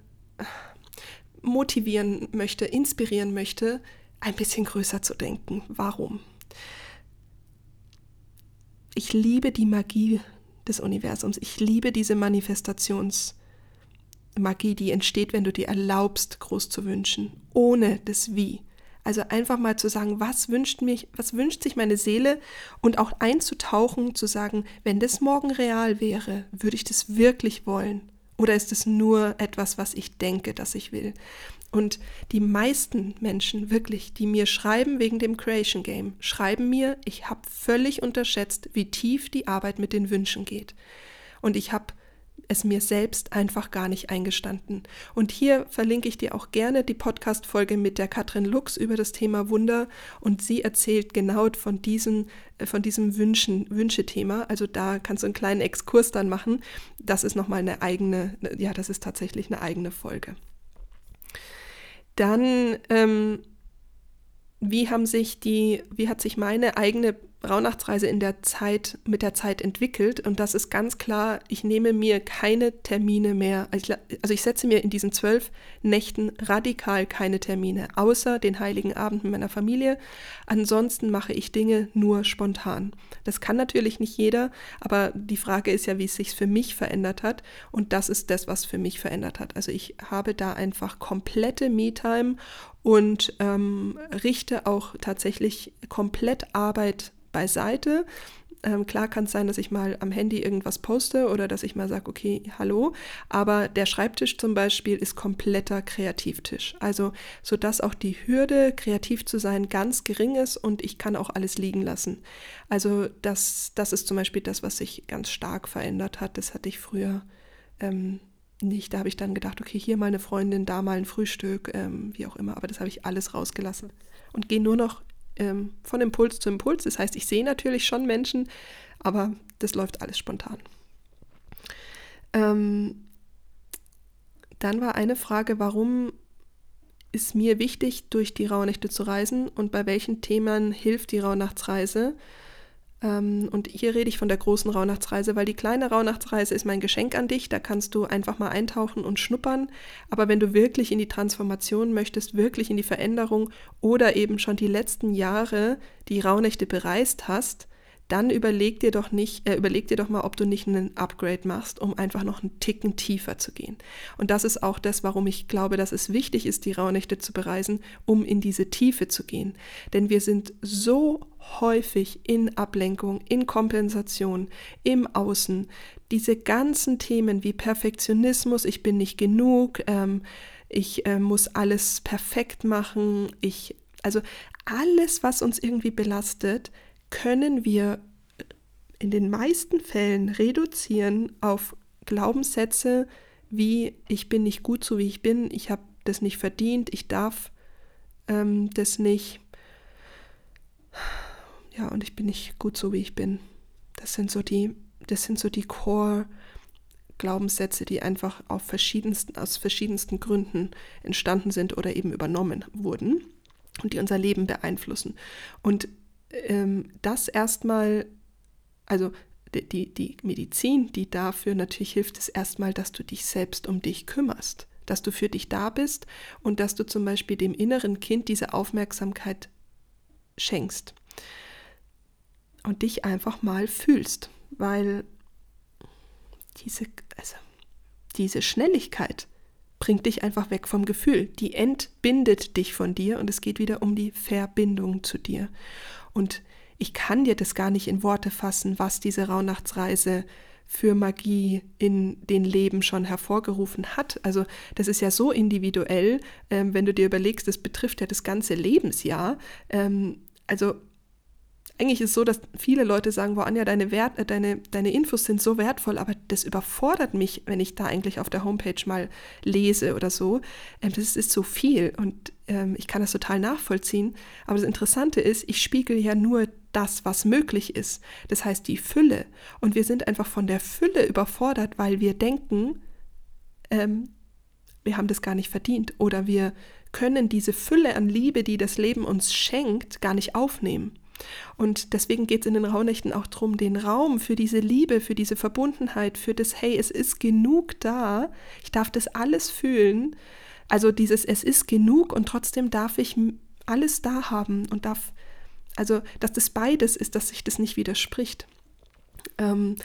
motivieren möchte, inspirieren möchte, ein bisschen größer zu denken. Warum? Ich liebe die Magie des Universums. Ich liebe diese Manifestationsmagie, die entsteht, wenn du dir erlaubst, groß zu wünschen, ohne das Wie. Also einfach mal zu sagen, was wünscht mich, was wünscht sich meine Seele und auch einzutauchen, zu sagen, wenn das morgen real wäre, würde ich das wirklich wollen Oder ist es nur etwas, was ich denke, dass ich will? Und die meisten Menschen, wirklich, die mir schreiben wegen dem Creation Game, schreiben mir, ich habe völlig unterschätzt, wie tief die Arbeit mit den Wünschen geht. Und ich habe es mir selbst einfach gar nicht eingestanden. Und hier verlinke ich dir auch gerne die Podcast-Folge mit der Katrin Lux über das Thema Wunder. Und sie erzählt genau von diesem, äh, von diesem Wünschen, Wünschethema. Also da kannst du einen kleinen Exkurs dann machen. Das ist nochmal eine eigene, ja, das ist tatsächlich eine eigene Folge. Dann, ähm, wie haben sich die, wie hat sich meine eigene Rauhnachtsreise in der Zeit, mit der Zeit entwickelt. Und das ist ganz klar, ich nehme mir keine Termine mehr. Also ich, also ich setze mir in diesen zwölf Nächten radikal keine Termine, außer den heiligen Abend mit meiner Familie. Ansonsten mache ich Dinge nur spontan. Das kann natürlich nicht jeder, aber die Frage ist ja, wie es sich für mich verändert hat. Und das ist das, was für mich verändert hat. Also ich habe da einfach komplette Me-Time und ähm, richte auch tatsächlich komplett Arbeit beiseite. Ähm, klar kann es sein, dass ich mal am Handy irgendwas poste oder dass ich mal sage, okay, hallo. Aber der Schreibtisch zum Beispiel ist kompletter Kreativtisch. Also, sodass auch die Hürde, kreativ zu sein, ganz gering ist und ich kann auch alles liegen lassen. Also, das, das ist zum Beispiel das, was sich ganz stark verändert hat. Das hatte ich früher ähm, nicht. Da habe ich dann gedacht, okay, hier mal eine Freundin, da mal ein Frühstück, ähm, wie auch immer. Aber das habe ich alles rausgelassen und gehe nur noch ähm, von Impuls zu Impuls. Das heißt, ich sehe natürlich schon Menschen, aber das läuft alles spontan. Ähm, dann war eine Frage, warum ist mir wichtig, durch die Rauhnächte zu reisen und bei welchen Themen hilft die Rauhnachtsreise? Ähm, und hier rede ich von der großen Rauhnachtsreise, weil die kleine Rauhnachtsreise ist mein Geschenk an dich. Da kannst du einfach mal eintauchen und schnuppern. Aber wenn du wirklich in die Transformation möchtest, wirklich in die Veränderung oder eben schon die letzten Jahre die Rauhnächte bereist hast, dann überleg dir doch nicht, äh, überleg dir doch mal, ob du nicht einen Upgrade machst, um einfach noch einen Ticken tiefer zu gehen. Und das ist auch das, warum ich glaube, dass es wichtig ist, die Rauhnächte zu bereisen, um in diese Tiefe zu gehen. Denn wir sind so häufig in Ablenkung, in Kompensation, im Außen. Diese ganzen Themen wie Perfektionismus, ich bin nicht genug, ähm, ich äh, muss alles perfekt machen, ich, also alles, was uns irgendwie belastet, können wir in den meisten Fällen reduzieren auf Glaubenssätze wie ich bin nicht gut so wie ich bin, ich habe das nicht verdient, ich darf ähm, das nicht. Ja, und ich bin nicht gut so wie ich bin. Das sind so die, das sind so die Core Glaubenssätze, die einfach auf verschiedensten, aus verschiedensten Gründen entstanden sind oder eben übernommen wurden und die unser Leben beeinflussen. Und ähm, das erstmal, also die, die Medizin, die dafür natürlich hilft, ist erstmal, dass du dich selbst um dich kümmerst, dass du für dich da bist und dass du zum Beispiel dem inneren Kind diese Aufmerksamkeit schenkst und dich einfach mal fühlst, weil diese, also diese Schnelligkeit bringt dich einfach weg vom Gefühl. Die entbindet dich von dir und es geht wieder um die Verbindung zu dir. Und ich kann dir das gar nicht in Worte fassen, was diese Rauhnachtsreise für Magie in den Leben schon hervorgerufen hat. Also das ist ja so individuell, ähm, wenn du dir überlegst, das betrifft ja das ganze Lebensjahr. Ähm, also eigentlich ist es so, dass viele Leute sagen, wow, Anja, deine, Wert, äh, deine, deine Infos sind so wertvoll, aber das überfordert mich, wenn ich da eigentlich auf der Homepage mal lese oder so. Ähm, das ist so viel und ähm, ich kann das total nachvollziehen. Aber das Interessante ist, ich spiegel ja nur das, was möglich ist. Das heißt die Fülle. Und wir sind einfach von der Fülle überfordert, weil wir denken, ähm, wir haben das gar nicht verdient oder wir können diese Fülle an Liebe, die das Leben uns schenkt, gar nicht aufnehmen. Und deswegen geht es in den Rauhnächten auch darum, den Raum für diese Liebe, für diese Verbundenheit, für das, hey, es ist genug da, ich darf das alles fühlen. Also dieses, es ist genug und trotzdem darf ich alles da haben und darf, also dass das beides ist, dass sich das nicht widerspricht. Ähm,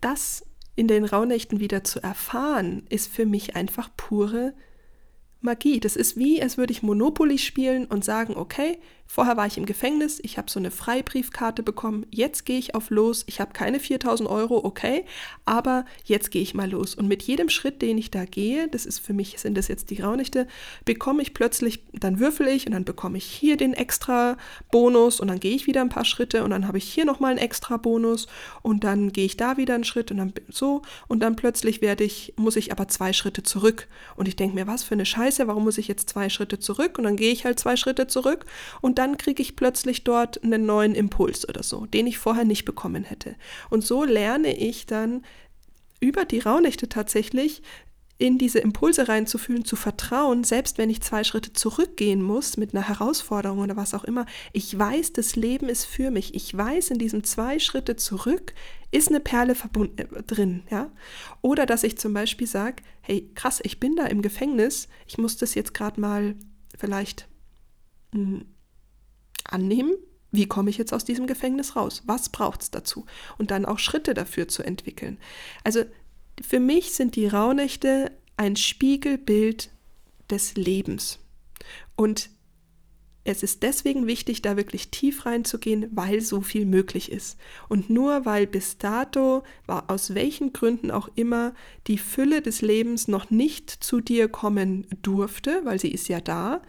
das in den Rauhnächten wieder zu erfahren, ist für mich einfach pure Magie. Das ist wie, als würde ich Monopoly spielen und sagen, okay, Vorher war ich im Gefängnis, ich habe so eine Freibriefkarte bekommen. Jetzt gehe ich auf los. Ich habe keine 4000 Euro, okay, aber jetzt gehe ich mal los. Und mit jedem Schritt, den ich da gehe, das ist für mich, sind das jetzt die Raunichte, bekomme ich plötzlich, dann würfel ich und dann bekomme ich hier den extra Bonus und dann gehe ich wieder ein paar Schritte und dann habe ich hier nochmal einen extra Bonus und dann gehe ich da wieder einen Schritt und dann so und dann plötzlich werde ich, muss ich aber zwei Schritte zurück. Und ich denke mir, was für eine Scheiße, warum muss ich jetzt zwei Schritte zurück? Und dann gehe ich halt zwei Schritte zurück und dann dann kriege ich plötzlich dort einen neuen Impuls oder so, den ich vorher nicht bekommen hätte. Und so lerne ich dann über die Rauhnächte tatsächlich in diese Impulse reinzufühlen, zu vertrauen, selbst wenn ich zwei Schritte zurückgehen muss mit einer Herausforderung oder was auch immer. Ich weiß, das Leben ist für mich. Ich weiß, in diesem zwei Schritte zurück ist eine Perle verbunden äh, drin, ja. Oder dass ich zum Beispiel sage, hey, krass, ich bin da im Gefängnis, ich muss das jetzt gerade mal vielleicht hm, annehmen, wie komme ich jetzt aus diesem Gefängnis raus? Was braucht es dazu? Und dann auch Schritte dafür zu entwickeln. Also für mich sind die Rauhnächte ein Spiegelbild des Lebens. Und es ist deswegen wichtig, da wirklich tief reinzugehen, weil so viel möglich ist. Und nur weil bis dato, aus welchen Gründen auch immer, die Fülle des Lebens noch nicht zu dir kommen durfte, weil sie ist ja da,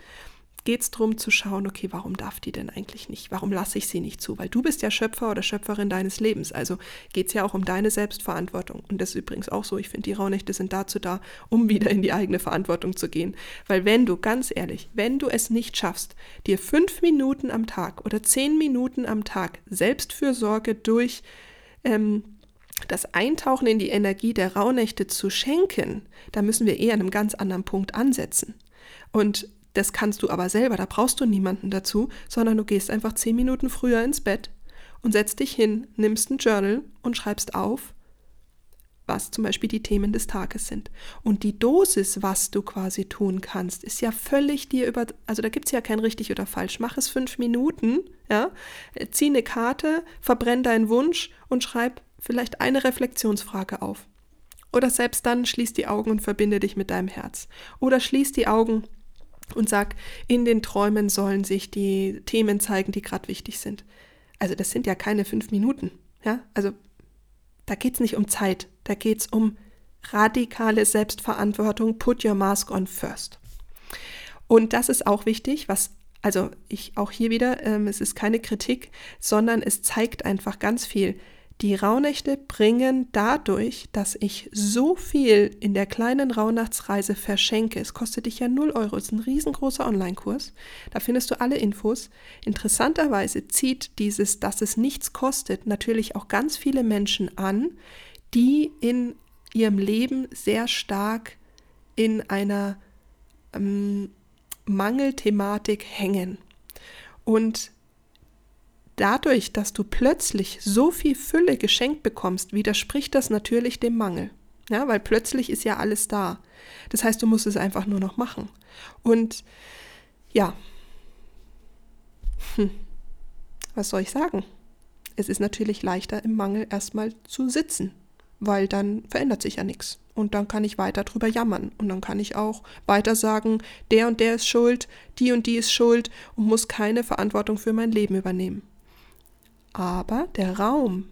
geht es darum zu schauen, okay, warum darf die denn eigentlich nicht? Warum lasse ich sie nicht zu? Weil du bist ja Schöpfer oder Schöpferin deines Lebens. Also geht es ja auch um deine Selbstverantwortung. Und das ist übrigens auch so. Ich finde, die Rauhnächte sind dazu da, um wieder in die eigene Verantwortung zu gehen. Weil wenn du, ganz ehrlich, wenn du es nicht schaffst, dir fünf Minuten am Tag oder zehn Minuten am Tag Selbstfürsorge durch ähm, das Eintauchen in die Energie der Rauhnächte zu schenken, da müssen wir eher an einem ganz anderen Punkt ansetzen. Und das kannst du aber selber, da brauchst du niemanden dazu, sondern du gehst einfach zehn Minuten früher ins Bett und setzt dich hin, nimmst ein Journal und schreibst auf, was zum Beispiel die Themen des Tages sind. Und die Dosis, was du quasi tun kannst, ist ja völlig dir über, also da gibt es ja kein richtig oder falsch. Mach es fünf Minuten, ja, zieh eine Karte, verbrenn deinen Wunsch und schreib vielleicht eine Reflexionsfrage auf. Oder selbst dann schließ die Augen und verbinde dich mit deinem Herz. Oder schließ die Augen und sag, in den Träumen sollen sich die Themen zeigen, die gerade wichtig sind. Also das sind ja keine fünf Minuten. Ja? Also da geht es nicht um Zeit, da geht es um radikale Selbstverantwortung. Put your mask on first. Und das ist auch wichtig, was also ich auch hier wieder, ähm, es ist keine Kritik, sondern es zeigt einfach ganz viel. Die Rauhnächte bringen dadurch, dass ich so viel in der kleinen Rauhnachtsreise verschenke. Es kostet dich ja 0 Euro, es ist ein riesengroßer Online-Kurs. Da findest du alle Infos. Interessanterweise zieht dieses, dass es nichts kostet, natürlich auch ganz viele Menschen an, die in ihrem Leben sehr stark in einer ähm, Mangelthematik hängen. Und Dadurch, dass du plötzlich so viel Fülle geschenkt bekommst, widerspricht das natürlich dem Mangel. Ja, weil plötzlich ist ja alles da. Das heißt, du musst es einfach nur noch machen. Und ja, hm. was soll ich sagen? Es ist natürlich leichter im Mangel erstmal zu sitzen, weil dann verändert sich ja nichts. Und dann kann ich weiter drüber jammern. Und dann kann ich auch weiter sagen, der und der ist schuld, die und die ist schuld und muss keine Verantwortung für mein Leben übernehmen. Aber der Raum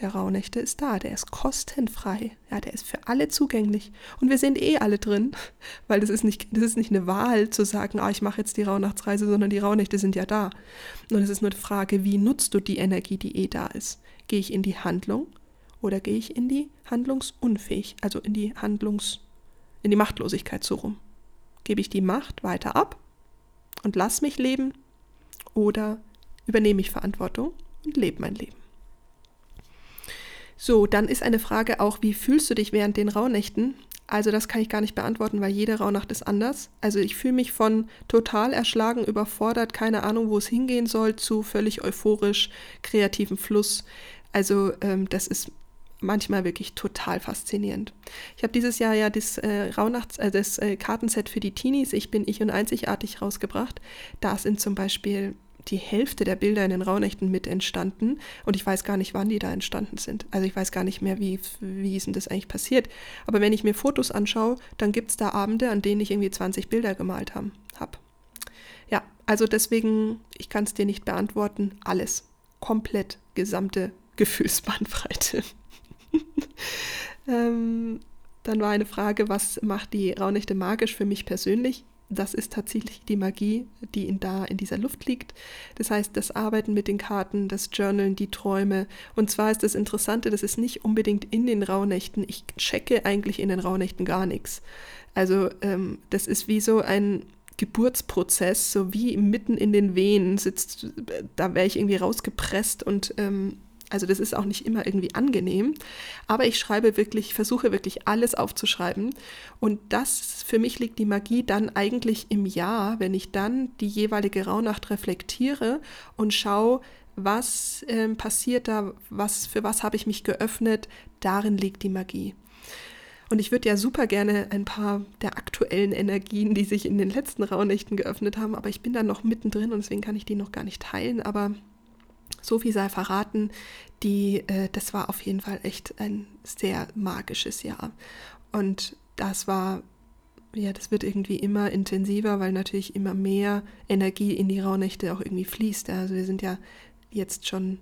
der Rauhnächte ist da, der ist kostenfrei, ja, der ist für alle zugänglich. Und wir sind eh alle drin, weil das ist nicht, das ist nicht eine Wahl zu sagen, ah, ich mache jetzt die Rauhnachtsreise, sondern die Rauhnächte sind ja da. Und es ist nur die Frage, wie nutzt du die Energie, die eh da ist? Gehe ich in die Handlung oder gehe ich in die Handlungsunfähig, also in die Handlungs, in die Machtlosigkeit so rum? Gebe ich die Macht weiter ab und lass mich leben oder übernehme ich Verantwortung und lebe mein Leben. So, dann ist eine Frage auch, wie fühlst du dich während den Rauhnächten? Also das kann ich gar nicht beantworten, weil jede Rauhnacht ist anders. Also ich fühle mich von total erschlagen, überfordert, keine Ahnung, wo es hingehen soll, zu völlig euphorisch, kreativen Fluss. Also ähm, das ist manchmal wirklich total faszinierend. Ich habe dieses Jahr ja das äh, Rauhnachts, äh, das äh, Kartenset für die Teenies, Ich bin ich und einzigartig rausgebracht. Da sind zum Beispiel die Hälfte der Bilder in den Rauhnächten mit entstanden und ich weiß gar nicht, wann die da entstanden sind. Also ich weiß gar nicht mehr, wie, wie ist denn das eigentlich passiert. Aber wenn ich mir Fotos anschaue, dann gibt es da Abende, an denen ich irgendwie 20 Bilder gemalt habe. Ja, also deswegen, ich kann es dir nicht beantworten, alles. Komplett, gesamte Gefühlsbandbreite. ähm, dann war eine Frage, was macht die Raunächte magisch für mich persönlich? Das ist tatsächlich die Magie, die in da in dieser Luft liegt. Das heißt, das Arbeiten mit den Karten, das Journalen, die Träume. Und zwar ist das Interessante, das ist nicht unbedingt in den Rauhnächten. Ich checke eigentlich in den Rauhnächten gar nichts. Also ähm, das ist wie so ein Geburtsprozess, so wie mitten in den Venen sitzt, da wäre ich irgendwie rausgepresst und ähm, also das ist auch nicht immer irgendwie angenehm, aber ich schreibe wirklich, versuche wirklich alles aufzuschreiben und das für mich liegt die Magie dann eigentlich im Jahr, wenn ich dann die jeweilige Rauhnacht reflektiere und schaue, was äh, passiert da, was für was habe ich mich geöffnet, darin liegt die Magie. Und ich würde ja super gerne ein paar der aktuellen Energien, die sich in den letzten Rauhnächten geöffnet haben, aber ich bin da noch mittendrin und deswegen kann ich die noch gar nicht teilen. Aber so viel sei verraten, die, äh, das war auf jeden Fall echt ein sehr magisches Jahr. Und das war, ja, das wird irgendwie immer intensiver, weil natürlich immer mehr Energie in die Rauhnächte auch irgendwie fließt. Also wir sind ja jetzt schon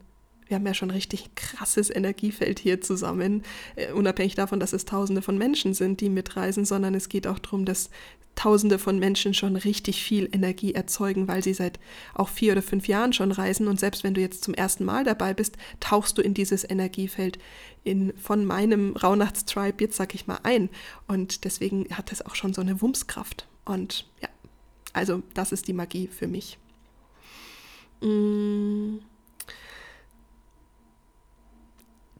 wir haben ja schon richtig krasses Energiefeld hier zusammen, äh, unabhängig davon, dass es Tausende von Menschen sind, die mitreisen, sondern es geht auch darum, dass Tausende von Menschen schon richtig viel Energie erzeugen, weil sie seit auch vier oder fünf Jahren schon reisen. Und selbst wenn du jetzt zum ersten Mal dabei bist, tauchst du in dieses Energiefeld in, von meinem Rauhnachtstribe, jetzt sag ich mal, ein. Und deswegen hat es auch schon so eine Wumskraft. Und ja, also das ist die Magie für mich. Mmh.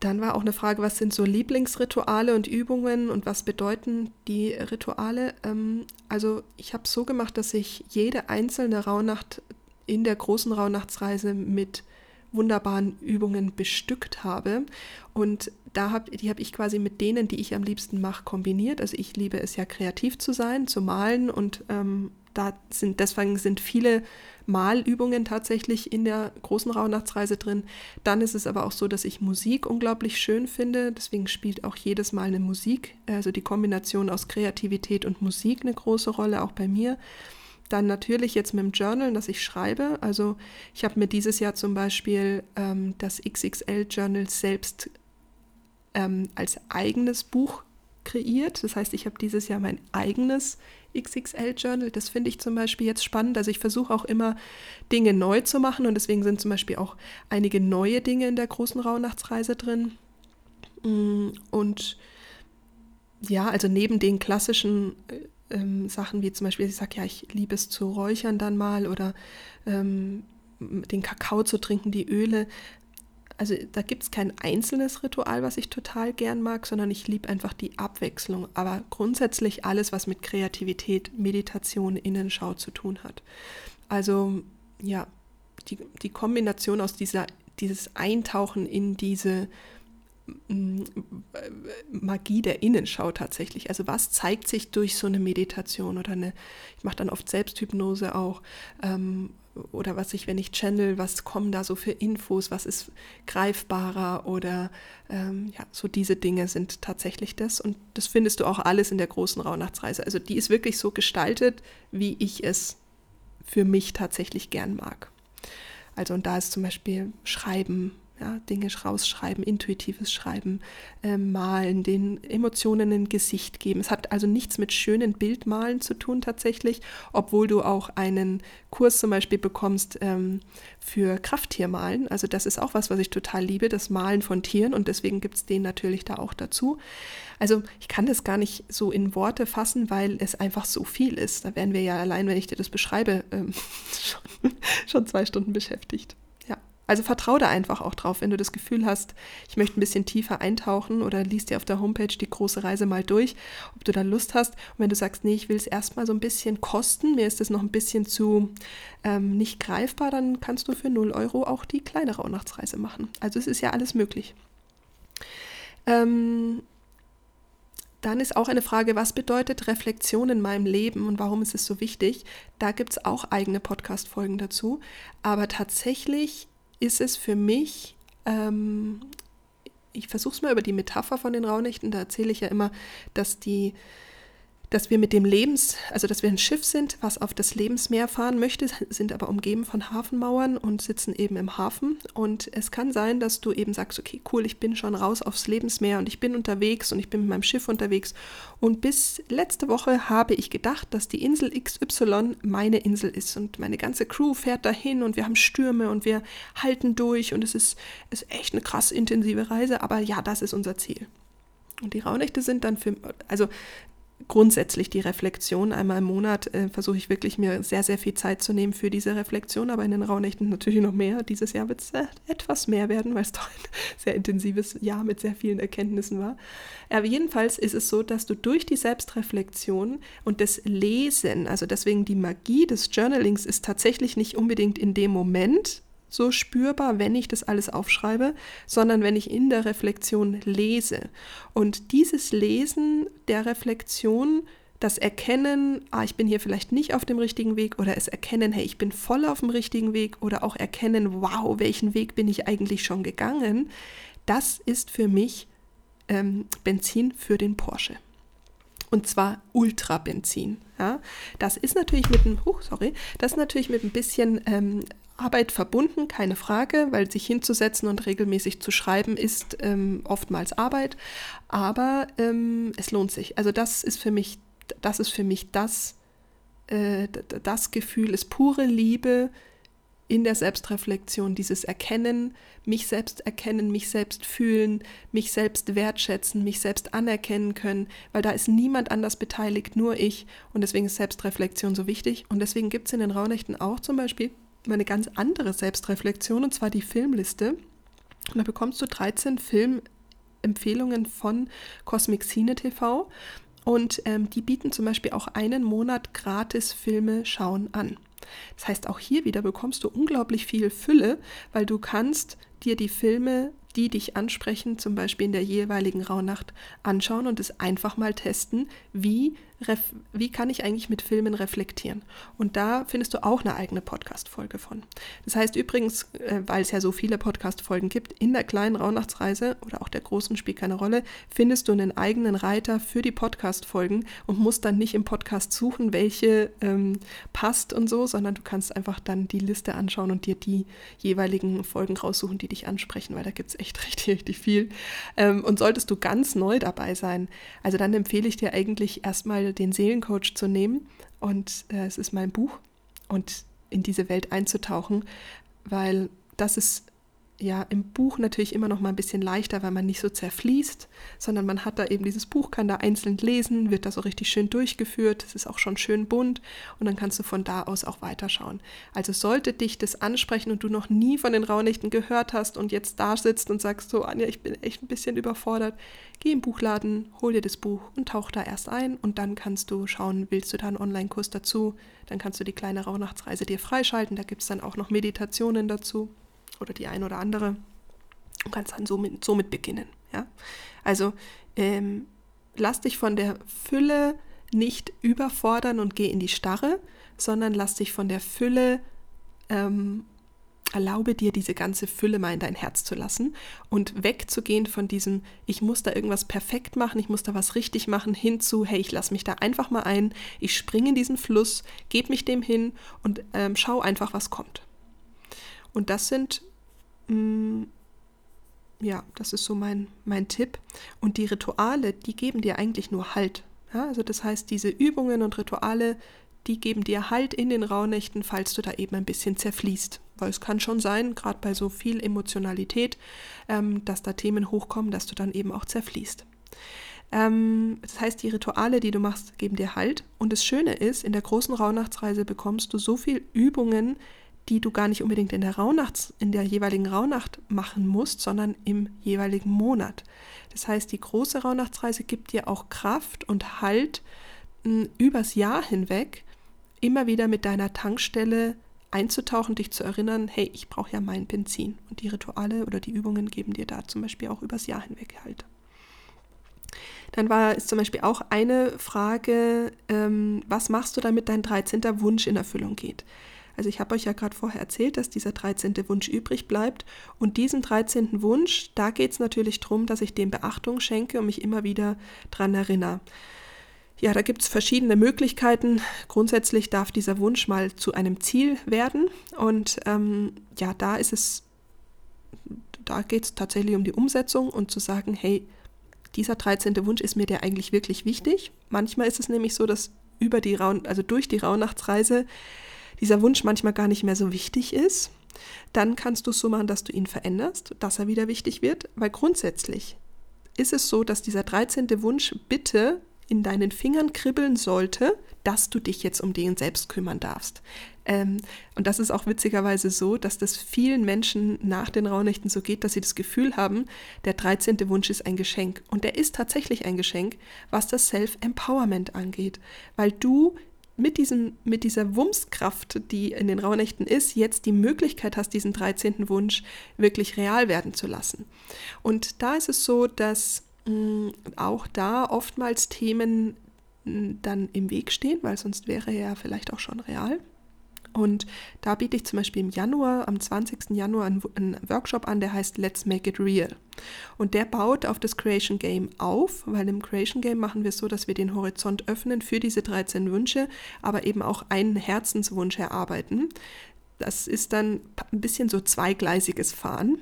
Dann war auch eine Frage, was sind so Lieblingsrituale und Übungen und was bedeuten die Rituale? Ähm, also ich habe es so gemacht, dass ich jede einzelne Rauhnacht in der großen Rauhnachtsreise mit wunderbaren Übungen bestückt habe. Und da hab, die habe ich quasi mit denen, die ich am liebsten mache, kombiniert. Also ich liebe es ja kreativ zu sein, zu malen und ähm, da sind, deswegen sind viele Malübungen tatsächlich in der großen Rauhnachtsreise drin. Dann ist es aber auch so, dass ich Musik unglaublich schön finde. Deswegen spielt auch jedes Mal eine Musik, also die Kombination aus Kreativität und Musik eine große Rolle, auch bei mir. Dann natürlich jetzt mit dem Journal, das ich schreibe. Also ich habe mir dieses Jahr zum Beispiel ähm, das XXL-Journal selbst ähm, als eigenes Buch kreiert. Das heißt, ich habe dieses Jahr mein eigenes XXL-Journal. Das finde ich zum Beispiel jetzt spannend. Also ich versuche auch immer Dinge neu zu machen und deswegen sind zum Beispiel auch einige neue Dinge in der großen Rauhnachtsreise drin. Mm, und ja, also neben den klassischen äh, ähm, Sachen wie zum Beispiel, ich sage ja, ich liebe es zu räuchern dann mal oder ähm, den Kakao zu trinken, die Öle, also da gibt es kein einzelnes Ritual, was ich total gern mag, sondern ich liebe einfach die Abwechslung. Aber grundsätzlich alles, was mit Kreativität, Meditation, Innenschau zu tun hat. Also ja, die, die Kombination aus dieser, dieses Eintauchen in diese mm, Magie der Innenschau tatsächlich. Also was zeigt sich durch so eine Meditation oder eine, ich mache dann oft Selbsthypnose auch, ähm, oder was ich, wenn ich channel, was kommen da so für Infos, was ist greifbarer oder ähm, ja, so diese Dinge sind tatsächlich das. Und das findest du auch alles in der großen Rauhnachtsreise. Also die ist wirklich so gestaltet, wie ich es für mich tatsächlich gern mag. Also und da ist zum Beispiel Schreiben ja, Dinge rausschreiben, intuitives Schreiben, äh, malen, den Emotionen ein Gesicht geben. Es hat also nichts mit schönen Bildmalen zu tun tatsächlich, obwohl du auch einen Kurs zum Beispiel bekommst ähm, für Krafttiermalen. Also das ist auch was, was ich total liebe, das Malen von Tieren und deswegen gibt es den natürlich da auch dazu. Also ich kann das gar nicht so in Worte fassen, weil es einfach so viel ist. Da wären wir ja allein, wenn ich dir das beschreibe, ähm, schon, schon zwei Stunden beschäftigt. Also vertraue da einfach auch drauf, wenn du das Gefühl hast, ich möchte ein bisschen tiefer eintauchen oder liest dir auf der Homepage die große Reise mal durch, ob du da Lust hast. Und wenn du sagst, nee, ich will es erstmal so ein bisschen kosten, mir ist das noch ein bisschen zu ähm, nicht greifbar, dann kannst du für 0 Euro auch die kleine Rauhnachtsreise machen. Also es ist ja alles möglich. Ähm, dann ist auch eine Frage, was bedeutet Reflexion in meinem Leben und warum ist es so wichtig? Da gibt es auch eigene Podcast-Folgen dazu. Aber tatsächlich ist es für mich, ähm, ich versuche es mal über die Metapher von den Raunächten, da erzähle ich ja immer, dass die, dass wir mit dem Lebens, also dass wir ein Schiff sind, was auf das Lebensmeer fahren möchte, sind aber umgeben von Hafenmauern und sitzen eben im Hafen. Und es kann sein, dass du eben sagst, okay, cool, ich bin schon raus aufs Lebensmeer und ich bin unterwegs und ich bin mit meinem Schiff unterwegs. Und bis letzte Woche habe ich gedacht, dass die Insel XY meine Insel ist und meine ganze Crew fährt dahin und wir haben Stürme und wir halten durch und es ist, ist echt eine krass intensive Reise, aber ja, das ist unser Ziel. Und die Rauhnächte sind dann für, also grundsätzlich die Reflexion. Einmal im Monat äh, versuche ich wirklich mir sehr, sehr viel Zeit zu nehmen für diese Reflexion, aber in den Rauhnächten natürlich noch mehr. Dieses Jahr wird es äh, etwas mehr werden, weil es doch ein sehr intensives Jahr mit sehr vielen Erkenntnissen war. Aber jedenfalls ist es so, dass du durch die Selbstreflexion und das Lesen, also deswegen die Magie des Journalings ist tatsächlich nicht unbedingt in dem Moment, so spürbar, wenn ich das alles aufschreibe, sondern wenn ich in der Reflexion lese. Und dieses Lesen der Reflexion, das Erkennen, ah, ich bin hier vielleicht nicht auf dem richtigen Weg oder es erkennen, hey, ich bin voll auf dem richtigen Weg oder auch erkennen, wow, welchen Weg bin ich eigentlich schon gegangen, das ist für mich ähm, Benzin für den Porsche und zwar Ultra-Benzin. Ja, das ist natürlich mit einem, oh, sorry, das ist natürlich mit ein bisschen ähm, Arbeit verbunden, keine Frage, weil sich hinzusetzen und regelmäßig zu schreiben ist ähm, oftmals Arbeit, aber ähm, es lohnt sich. Also das ist für mich, das ist für mich das, äh, das Gefühl, ist pure Liebe in der Selbstreflexion, dieses Erkennen, mich selbst erkennen, mich selbst fühlen, mich selbst wertschätzen, mich selbst anerkennen können, weil da ist niemand anders beteiligt, nur ich. Und deswegen ist Selbstreflexion so wichtig. Und deswegen gibt es in den Raunächten auch zum Beispiel eine ganz andere Selbstreflexion, und zwar die Filmliste. Und da bekommst du 13 Filmempfehlungen von Cosmic Cine TV. Und ähm, die bieten zum Beispiel auch einen Monat gratis Filme schauen an. Das heißt, auch hier wieder bekommst du unglaublich viel Fülle, weil du kannst dir die Filme die dich ansprechen, zum Beispiel in der jeweiligen Rauhnacht anschauen und es einfach mal testen, wie, wie kann ich eigentlich mit Filmen reflektieren. Und da findest du auch eine eigene Podcast-Folge von. Das heißt übrigens, äh, weil es ja so viele Podcast-Folgen gibt, in der kleinen Rauhnachtsreise oder auch der großen spielt keine Rolle, findest du einen eigenen Reiter für die Podcast-Folgen und musst dann nicht im Podcast suchen, welche ähm, passt und so, sondern du kannst einfach dann die Liste anschauen und dir die jeweiligen Folgen raussuchen, die dich ansprechen, weil da gibt es echt richtig, richtig viel. Ähm, und solltest du ganz neu dabei sein, also dann empfehle ich dir eigentlich erstmal den Seelencoach zu nehmen. Und äh, es ist mein Buch. Und in diese Welt einzutauchen, weil das ist ja im Buch natürlich immer noch mal ein bisschen leichter, weil man nicht so zerfließt, sondern man hat da eben dieses Buch, kann da einzeln lesen, wird da so richtig schön durchgeführt, es ist auch schon schön bunt und dann kannst du von da aus auch weiterschauen. Also sollte dich das ansprechen und du noch nie von den Rauhnächten gehört hast und jetzt da sitzt und sagst so, Anja, ich bin echt ein bisschen überfordert, geh im Buchladen, hol dir das Buch und tauch da erst ein und dann kannst du schauen, willst du da einen Online-Kurs dazu, dann kannst du die kleine Rauhnachtsreise dir freischalten, da gibt es dann auch noch Meditationen dazu oder die eine oder andere und kannst dann somit, somit beginnen. Ja? Also ähm, lass dich von der Fülle nicht überfordern und geh in die Starre, sondern lass dich von der Fülle ähm, erlaube dir diese ganze Fülle mal in dein Herz zu lassen und wegzugehen von diesem, ich muss da irgendwas perfekt machen, ich muss da was richtig machen, hinzu, hey, ich lasse mich da einfach mal ein, ich springe in diesen Fluss, gebe mich dem hin und ähm, schau einfach, was kommt. Und das sind ja, das ist so mein, mein Tipp. Und die Rituale, die geben dir eigentlich nur Halt. Ja, also das heißt, diese Übungen und Rituale, die geben dir Halt in den Rauhnächten, falls du da eben ein bisschen zerfließt. Weil es kann schon sein, gerade bei so viel Emotionalität, ähm, dass da Themen hochkommen, dass du dann eben auch zerfließt. Ähm, das heißt, die Rituale, die du machst, geben dir Halt. Und das Schöne ist, in der großen Rauhnachtsreise bekommst du so viel Übungen, die du gar nicht unbedingt in der Rauhnacht, in der jeweiligen Rauhnacht machen musst, sondern im jeweiligen Monat. Das heißt, die große Rauhnachtsreise gibt dir auch Kraft und Halt m, übers Jahr hinweg, immer wieder mit deiner Tankstelle einzutauchen, dich zu erinnern, hey, ich brauche ja mein Benzin. Und die Rituale oder die Übungen geben dir da zum Beispiel auch übers Jahr hinweg Halt. Dann war es zum Beispiel auch eine Frage, ähm, was machst du, damit dein 13. Wunsch in Erfüllung geht? Also ich habe euch ja gerade vorher erzählt, dass dieser 13. Wunsch übrig bleibt. Und diesen 13. Wunsch, da geht es natürlich darum, dass ich dem Beachtung schenke und mich immer wieder daran erinnere. Ja, da gibt es verschiedene Möglichkeiten. Grundsätzlich darf dieser Wunsch mal zu einem Ziel werden. Und ähm, ja, da ist es, da geht es tatsächlich um die Umsetzung und zu sagen, hey, dieser 13. Wunsch ist mir der eigentlich wirklich wichtig. Manchmal ist es nämlich so, dass über die Raun also durch die Rauhnachtsreise dieser Wunsch manchmal gar nicht mehr so wichtig ist. Dann kannst du es so machen, dass du ihn veränderst, dass er wieder wichtig wird, weil grundsätzlich ist es so, dass dieser 13. Wunsch bitte in deinen Fingern kribbeln sollte, dass du dich jetzt um den selbst kümmern darfst. Ähm, und das ist auch witzigerweise so, dass das vielen Menschen nach den Rauhnächten so geht, dass sie das Gefühl haben, der 13. Wunsch ist ein Geschenk. Und der ist tatsächlich ein Geschenk, was das Self-Empowerment angeht, weil du mit, diesem, mit dieser Wumskraft, die in den Rauhnächten ist, jetzt die Möglichkeit hast, diesen 13. Wunsch wirklich real werden zu lassen. Und da ist es so, dass Mm, auch da oftmals Themen mm, dann im Weg stehen, weil sonst wäre er ja vielleicht auch schon real. Und da biete ich zum Beispiel im Januar, am 20. Januar, einen, Workshop an, der heißt Let's Make It Real. Und der baut auf das Creation Game auf, weil im Creation Game machen wir es so, dass wir den Horizont öffnen für diese 13 Wünsche, aber eben auch einen Herzenswunsch erarbeiten. Das ist dann ein bisschen so zweigleisiges Fahren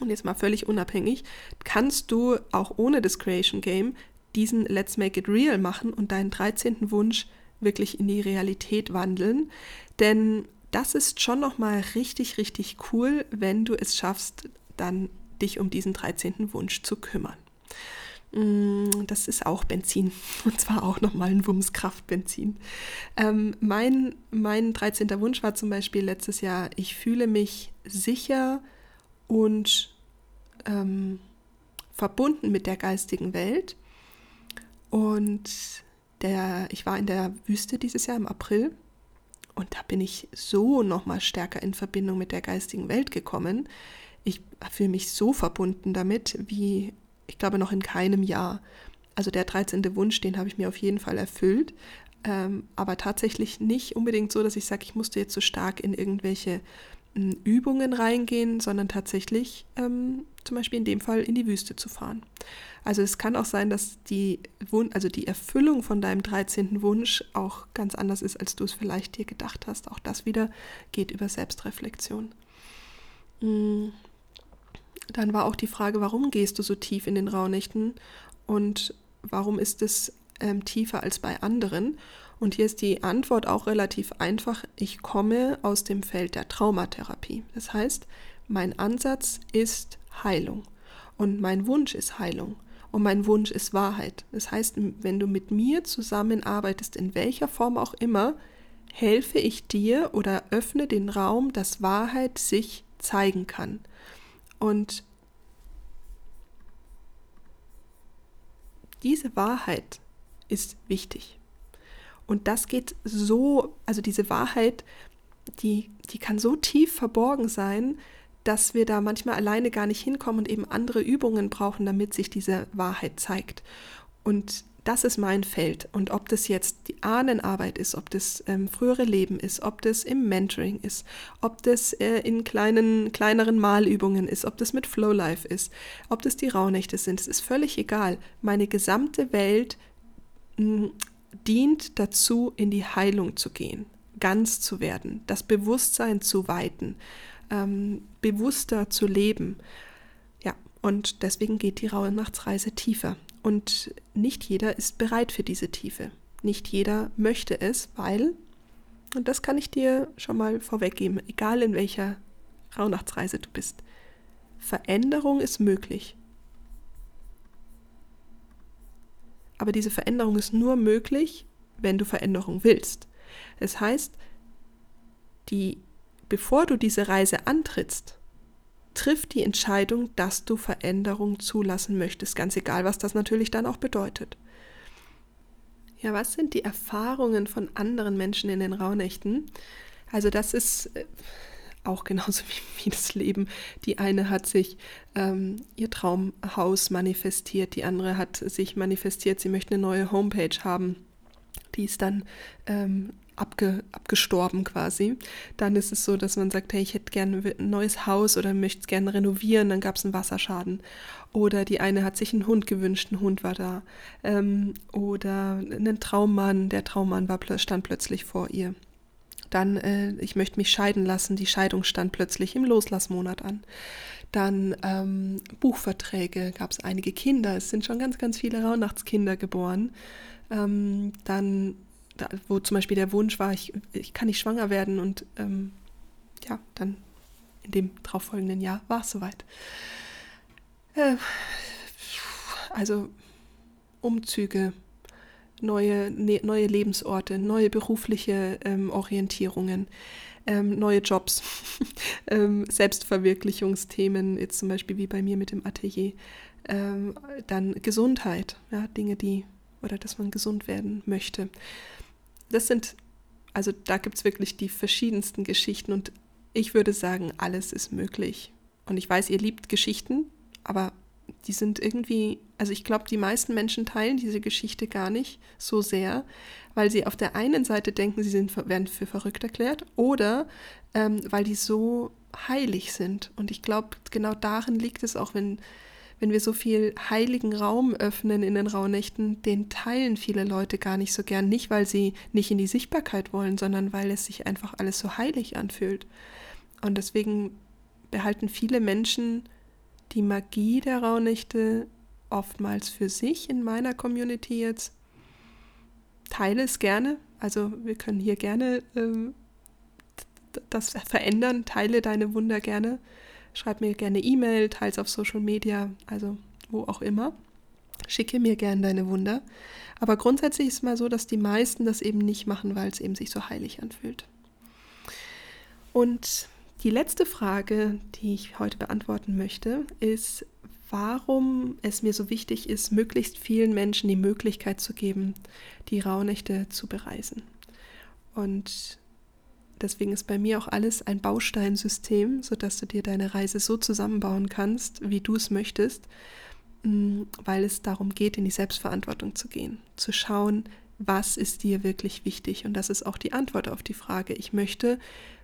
und jetzt mal völlig unabhängig, kannst du auch ohne das Creation Game diesen Let's Make It Real machen und deinen 13. Wunsch wirklich in die Realität wandeln. Denn das ist schon nochmal richtig, richtig cool, wenn du es schaffst, dann dich um diesen 13. Wunsch zu kümmern. Mm, das ist auch Benzin und zwar auch nochmal ein Wumskraftbenzin. Ähm, mein, mein 13. Wunsch war zum Beispiel letztes Jahr, ich fühle mich sicher, und ähm, verbunden mit der geistigen Welt. Und der, ich war in der Wüste dieses Jahr im April und da bin ich so nochmal stärker in Verbindung mit der geistigen Welt gekommen. Ich fühle mich so verbunden damit, wie ich glaube noch in keinem Jahr. Also der 13. Wunsch, den habe ich mir auf jeden Fall erfüllt. Ähm, aber tatsächlich nicht unbedingt so, dass ich sage, ich musste jetzt so stark in irgendwelche Übungen reingehen, sondern tatsächlich ähm, zum Beispiel in dem Fall in die Wüste zu fahren. Also es kann auch sein, dass die, Wun also die Erfüllung von deinem 13. Wunsch auch ganz anders ist, als du es vielleicht dir gedacht hast. Auch das wieder geht über Selbstreflexion. Mm. Dann war auch die Frage, warum gehst du so tief in den Rauhnächten und warum ist es ähm, tiefer als bei anderen? Und hier ist die Antwort auch relativ einfach. Ich komme aus dem Feld der Traumatherapie. Das heißt, mein Ansatz ist Heilung und mein Wunsch ist Heilung und mein Wunsch ist Wahrheit. Das heißt, wenn du mit mir zusammenarbeitest, in welcher Form auch immer, helfe ich dir oder öffne den Raum, dass Wahrheit sich zeigen kann. Und diese Wahrheit ist wichtig. Und das geht so, also diese Wahrheit, die, die kann so tief verborgen sein, dass wir da manchmal alleine gar nicht hinkommen und eben andere Übungen brauchen, damit sich diese Wahrheit zeigt. Und das ist mein Feld. Und ob das jetzt die Ahnenarbeit ist, ob das ähm, frühere Leben ist, ob das im Mentoring ist, ob das äh, in kleinen, kleineren Malübungen ist, ob das mit Flowlife ist, ob das die Rauhnächte sind, es ist völlig egal. Meine gesamte Welt dient dazu, in die Heilung zu gehen, ganz zu werden, das Bewusstsein zu weiten, ähm, bewusster zu leben. Ja, und deswegen geht die Raue Nachtsreise tiefer. Und nicht jeder ist bereit für diese Tiefe. Nicht jeder möchte es, weil, und das kann ich dir schon mal vorweggeben, egal in welcher Rauhnachtsreise du bist, Veränderung ist möglich. Aber diese Veränderung ist nur möglich, wenn du Veränderung willst. Das heißt, die, bevor du diese Reise antrittst, triff die Entscheidung, dass du Veränderung zulassen möchtest, ganz egal, was das natürlich dann auch bedeutet. Ja, was sind die Erfahrungen von anderen Menschen in den Rauhnächten? Also das ist äh, auch genauso wie, wie, das Leben. Die eine hat sich ähm, ihr Traumhaus manifestiert, die andere hat sich manifestiert, sie möchte eine neue Homepage haben. Die ist dann ähm, abge, abgestorben quasi. Dann ist es so, dass man sagt, hey, ich hätte gerne ein neues Haus oder möchte es gerne renovieren, dann gab es einen Wasserschaden. Oder die eine hat sich einen Hund gewünscht, ein Hund war da. Ähm, oder einen Traummann, der Traummann war, stand plötzlich vor ihr. Dann, äh, ich möchte mich scheiden lassen, die Scheidung stand plötzlich im Loslassmonat an. Dann ähm, Buchverträge, gab es einige Kinder, es sind schon ganz, ganz viele Rauhnachtskinder geboren. Ähm, dann da, wo zum Beispiel der Wunsch war, ich, ich kann nicht schwanger werden und ähm, ja, dann in dem darauffolgenden Jahr war es soweit. Äh, also Umzüge, neue, ne, neue Lebensorte, neue berufliche ähm, Orientierungen, ähm, neue Jobs, ähm, Selbstverwirklichungsthemen, jetzt zum Beispiel wie bei mir mit dem Atelier, ähm, dann Gesundheit, ja, Dinge, die oder dass man gesund werden möchte das sind, also da gibt es wirklich die verschiedensten Geschichten und ich würde sagen, alles ist möglich. Und ich weiß, ihr liebt Geschichten, aber die sind irgendwie, also ich glaube, die meisten Menschen teilen diese Geschichte gar nicht so sehr, weil sie auf der einen Seite denken, sie sind, werden für verrückt erklärt oder ähm, weil die so heilig sind. Und ich glaube, genau darin liegt es auch, wenn wenn wir so viel heiligen Raum öffnen in den Rauhnächten, den teilen viele Leute gar nicht so gern. Nicht, weil sie nicht in die Sichtbarkeit wollen, sondern weil es sich einfach alles so heilig anfühlt. Und deswegen behalten viele Menschen die Magie der Rauhnächte oftmals für sich in meiner Community jetzt. Teile es gerne. Also wir können hier gerne ähm, das verändern. Teile deine Wunder gerne. Schreib mir gerne E-Mail, teils auf Social Media, also wo auch immer. Schicke mir gerne deine Wunder. Aber grundsätzlich ist es mal so, dass die meisten das eben nicht machen, weil es eben sich so heilig anfühlt. Und die letzte Frage, die ich heute beantworten möchte, ist, warum es mir so wichtig ist, möglichst vielen Menschen die Möglichkeit zu geben, die Rauhnächte zu bereisen. Und Deswegen ist bei mir auch alles ein Bausteinsystem, sodass du dir deine Reise so zusammenbauen kannst, wie du es möchtest, mm, weil es darum geht, in die Selbstverantwortung zu gehen, zu schauen, was ist dir wirklich wichtig. Und das ist auch die Antwort auf die Frage. Ich möchte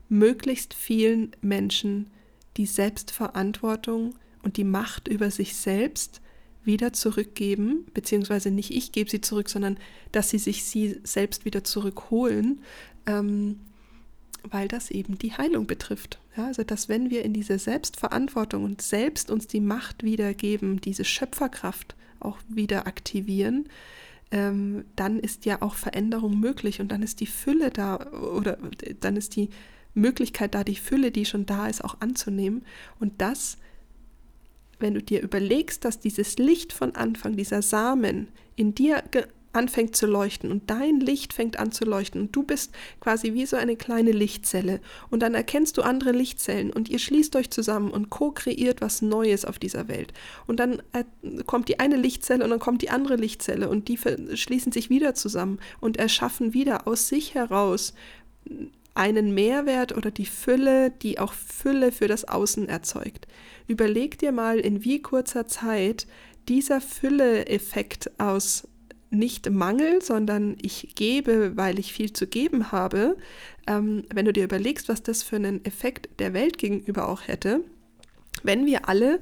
möglichst vielen Menschen die Selbstverantwortung und die Macht über sich selbst wieder zurückgeben, beziehungsweise nicht ich gebe sie zurück, sondern dass sie sich sie selbst wieder zurückholen. Ähm, weil das eben die Heilung betrifft. Ja, also dass wenn wir in diese Selbstverantwortung und selbst uns die Macht wiedergeben, diese Schöpferkraft auch wieder aktivieren, ähm, dann ist ja auch Veränderung möglich und dann ist die Fülle da oder dann ist die Möglichkeit da, die Fülle, die schon da ist, auch anzunehmen. Und das, wenn du dir überlegst, dass dieses Licht von Anfang, dieser Samen in dir anfängt zu leuchten und dein Licht fängt an zu leuchten und du bist quasi wie so eine kleine Lichtzelle und dann erkennst du andere Lichtzellen und ihr schließt euch zusammen und co-kreiert was Neues auf dieser Welt und dann äh, kommt die eine Lichtzelle und dann kommt die andere Lichtzelle und die schließen sich wieder zusammen und erschaffen wieder aus sich heraus einen Mehrwert oder die Fülle, die auch Fülle für das Außen erzeugt. Überleg dir mal, in wie kurzer Zeit dieser Fülle-Effekt aus nicht Mangel, sondern ich gebe, weil ich viel zu geben habe. Ähm, wenn du dir überlegst, was das für einen Effekt der Welt gegenüber auch hätte, wenn wir alle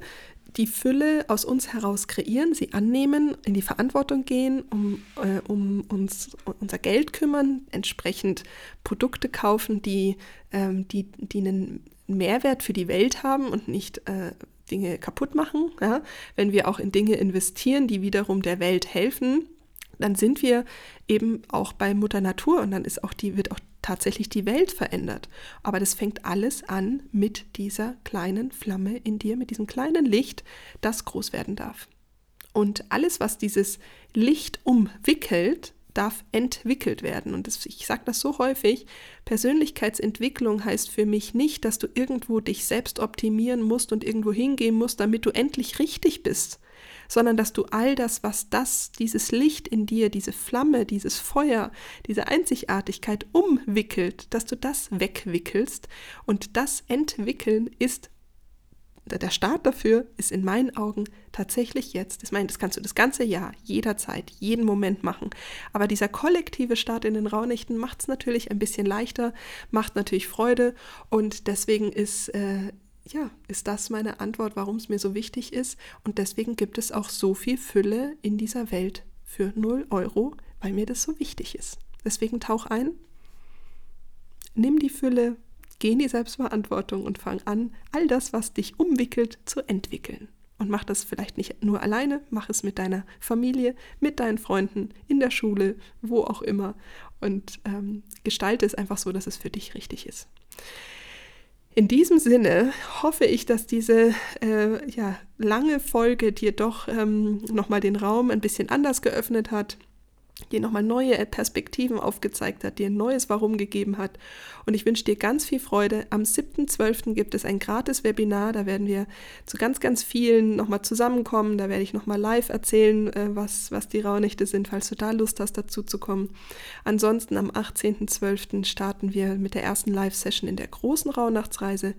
die Fülle aus uns heraus kreieren, sie annehmen, in die Verantwortung gehen, um, äh, um uns unser Geld kümmern, entsprechend Produkte kaufen, die, ähm, die, die einen Mehrwert für die Welt haben und nicht äh, Dinge kaputt machen. Ja? Wenn wir auch in Dinge investieren, die wiederum der Welt helfen, dann sind wir eben auch bei Mutter Natur und dann ist auch die, wird auch tatsächlich die Welt verändert. Aber das fängt alles an mit dieser kleinen Flamme in dir, mit diesem kleinen Licht, das groß werden darf. Und alles, was dieses Licht umwickelt, darf entwickelt werden. Und das, ich sage das so häufig, Persönlichkeitsentwicklung heißt für mich nicht, dass du irgendwo dich selbst optimieren musst und irgendwo hingehen musst, damit du endlich richtig bist, sondern dass du all das, was das, dieses Licht in dir, diese Flamme, dieses Feuer, diese Einzigartigkeit umwickelt, dass du das wegwickelst und das Entwickeln ist der Start dafür ist in meinen Augen tatsächlich jetzt. Ich meine, das kannst du das ganze Jahr, jederzeit, jeden Moment machen. Aber dieser kollektive Start in den Raunächten macht es natürlich ein bisschen leichter, macht natürlich Freude und deswegen ist äh, ja, ist das meine Antwort, warum es mir so wichtig ist. Und deswegen gibt es auch so viel Fülle in dieser Welt für 0 Euro, weil mir das so wichtig ist. Deswegen tauch ein, nimm die Fülle, geh in die Selbstverantwortung und fang an, all das, was dich umwickelt, zu entwickeln. Und mach das vielleicht nicht nur alleine, mach es mit deiner Familie, mit deinen Freunden, in der Schule, wo auch immer. Und ähm, gestalte es einfach so, dass es für dich richtig ist. In diesem Sinne hoffe ich, dass diese äh, ja, lange Folge dir doch ähm, nochmal den Raum ein bisschen anders geöffnet hat dir nochmal neue Perspektiven aufgezeigt hat, dir ein neues Warum gegeben hat. Und ich wünsche dir ganz viel Freude. Am 7.12. gibt es ein gratis Webinar, da werden wir zu ganz, ganz vielen nochmal zusammenkommen. Da werde ich nochmal live erzählen, äh, was, was die Rauhnächte sind, falls du da Lust hast, dazu zu kommen. Ansonsten am 18.12. starten wir mit der ersten Live-Session in der großen Rauhnachtsreise.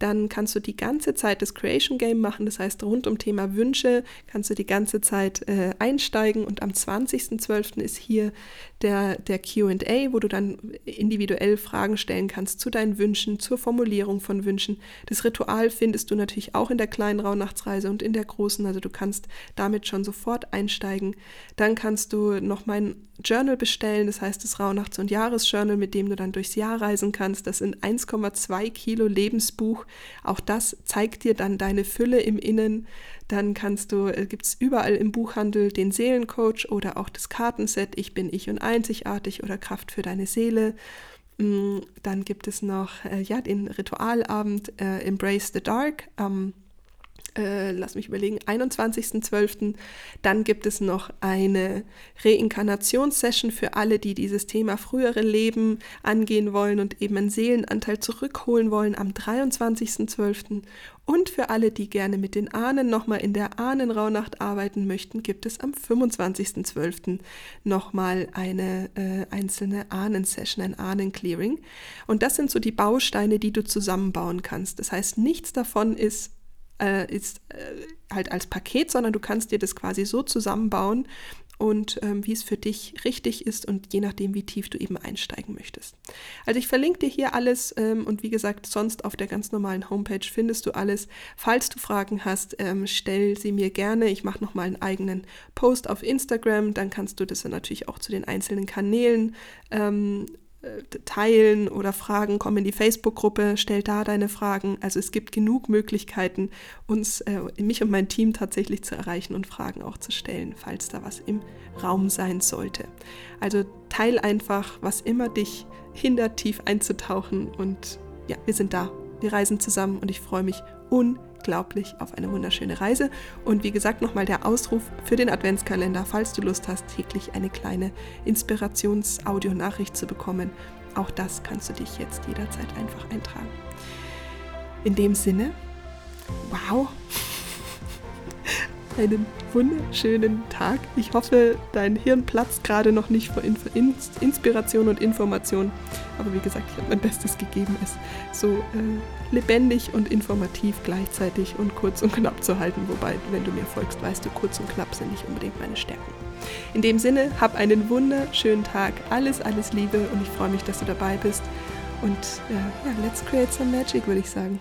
Dann kannst du die ganze Zeit das Creation Game machen, das heißt rund um Thema Wünsche kannst du die ganze Zeit äh, einsteigen. Und am 20.12 ist hier der, der QA, wo du dann individuell Fragen stellen kannst zu deinen Wünschen, zur Formulierung von Wünschen. Das Ritual findest du natürlich auch in der kleinen Rauhnachtsreise und in der großen, also du kannst damit schon sofort einsteigen. Dann kannst du noch mein Journal bestellen, das heißt das Rauhnachts- und Jahresjournal, mit dem du dann durchs Jahr reisen kannst. Das sind 1,2 Kilo Lebensbuch. Auch das zeigt dir dann deine Fülle im Innen. Dann kannst du, äh, gibt es überall im Buchhandel den Seelencoach oder auch das Kartenset Ich bin ich und einzigartig oder Kraft für deine Seele. Mm, dann gibt es noch äh, ja, den Ritualabend äh, Embrace the Dark am äh, lass mich überlegen, 21.12. Dann gibt es noch eine Reinkarnationssession für alle, die dieses Thema frühere Leben angehen wollen und eben einen Seelenanteil zurückholen wollen am 23.12. Und für alle, die gerne mit den Ahnen nochmal in der Ahnenrauhnacht arbeiten möchten, gibt es am 25.12. nochmal eine äh, einzelne Ahnensession, ein Ahnenclearing. Und das sind so die Bausteine, die du zusammenbauen kannst. Das heißt, nichts davon ist äh, ist äh, halt als Paket, sondern du kannst dir das quasi so zusammenbauen und ähm, wie es für dich richtig ist und je nachdem, wie tief du eben einsteigen möchtest. Also ich verlinke dir hier alles ähm, und wie gesagt, sonst auf der ganz normalen Homepage findest du alles. Falls du Fragen hast, ähm, stell sie mir gerne. Ich mache nochmal einen eigenen Post auf Instagram, dann kannst du das dann natürlich auch zu den einzelnen Kanälen ähm, äh, teilen oder Fragen, komm in die Facebook-Gruppe, stell da deine Fragen. Also es gibt genug Möglichkeiten, uns, äh, mich und mein Team tatsächlich zu erreichen und Fragen auch zu stellen, falls da was im Raum sein sollte. Also teil einfach, was immer dich hindert, tief einzutauchen und ja, wir sind da. Wir reisen zusammen und ich freue mich unglaublich unglaublich auf eine wunderschöne Reise. Und wie gesagt, nochmal der Ausruf für den Adventskalender, falls du Lust hast, täglich eine kleine Inspirations-Audio-Nachricht zu bekommen. Auch das kannst du dich jetzt jederzeit einfach eintragen. In dem Sinne, wow, einen wunderschönen Tag. Ich hoffe, dein Hirn platzt gerade noch nicht vor Inspiration und Information. Aber wie gesagt, ich habe mein Bestes gegeben, es so äh, lebendig und informativ gleichzeitig und kurz und knapp zu halten. Wobei, wenn du mir folgst, weißt du, kurz und knapp sind nicht unbedingt meine Stärken. In dem Sinne, hab einen wunderschönen Tag. Alles, alles Liebe und ich freue mich, dass du dabei bist. Und äh, ja, let's create some magic, würde ich sagen.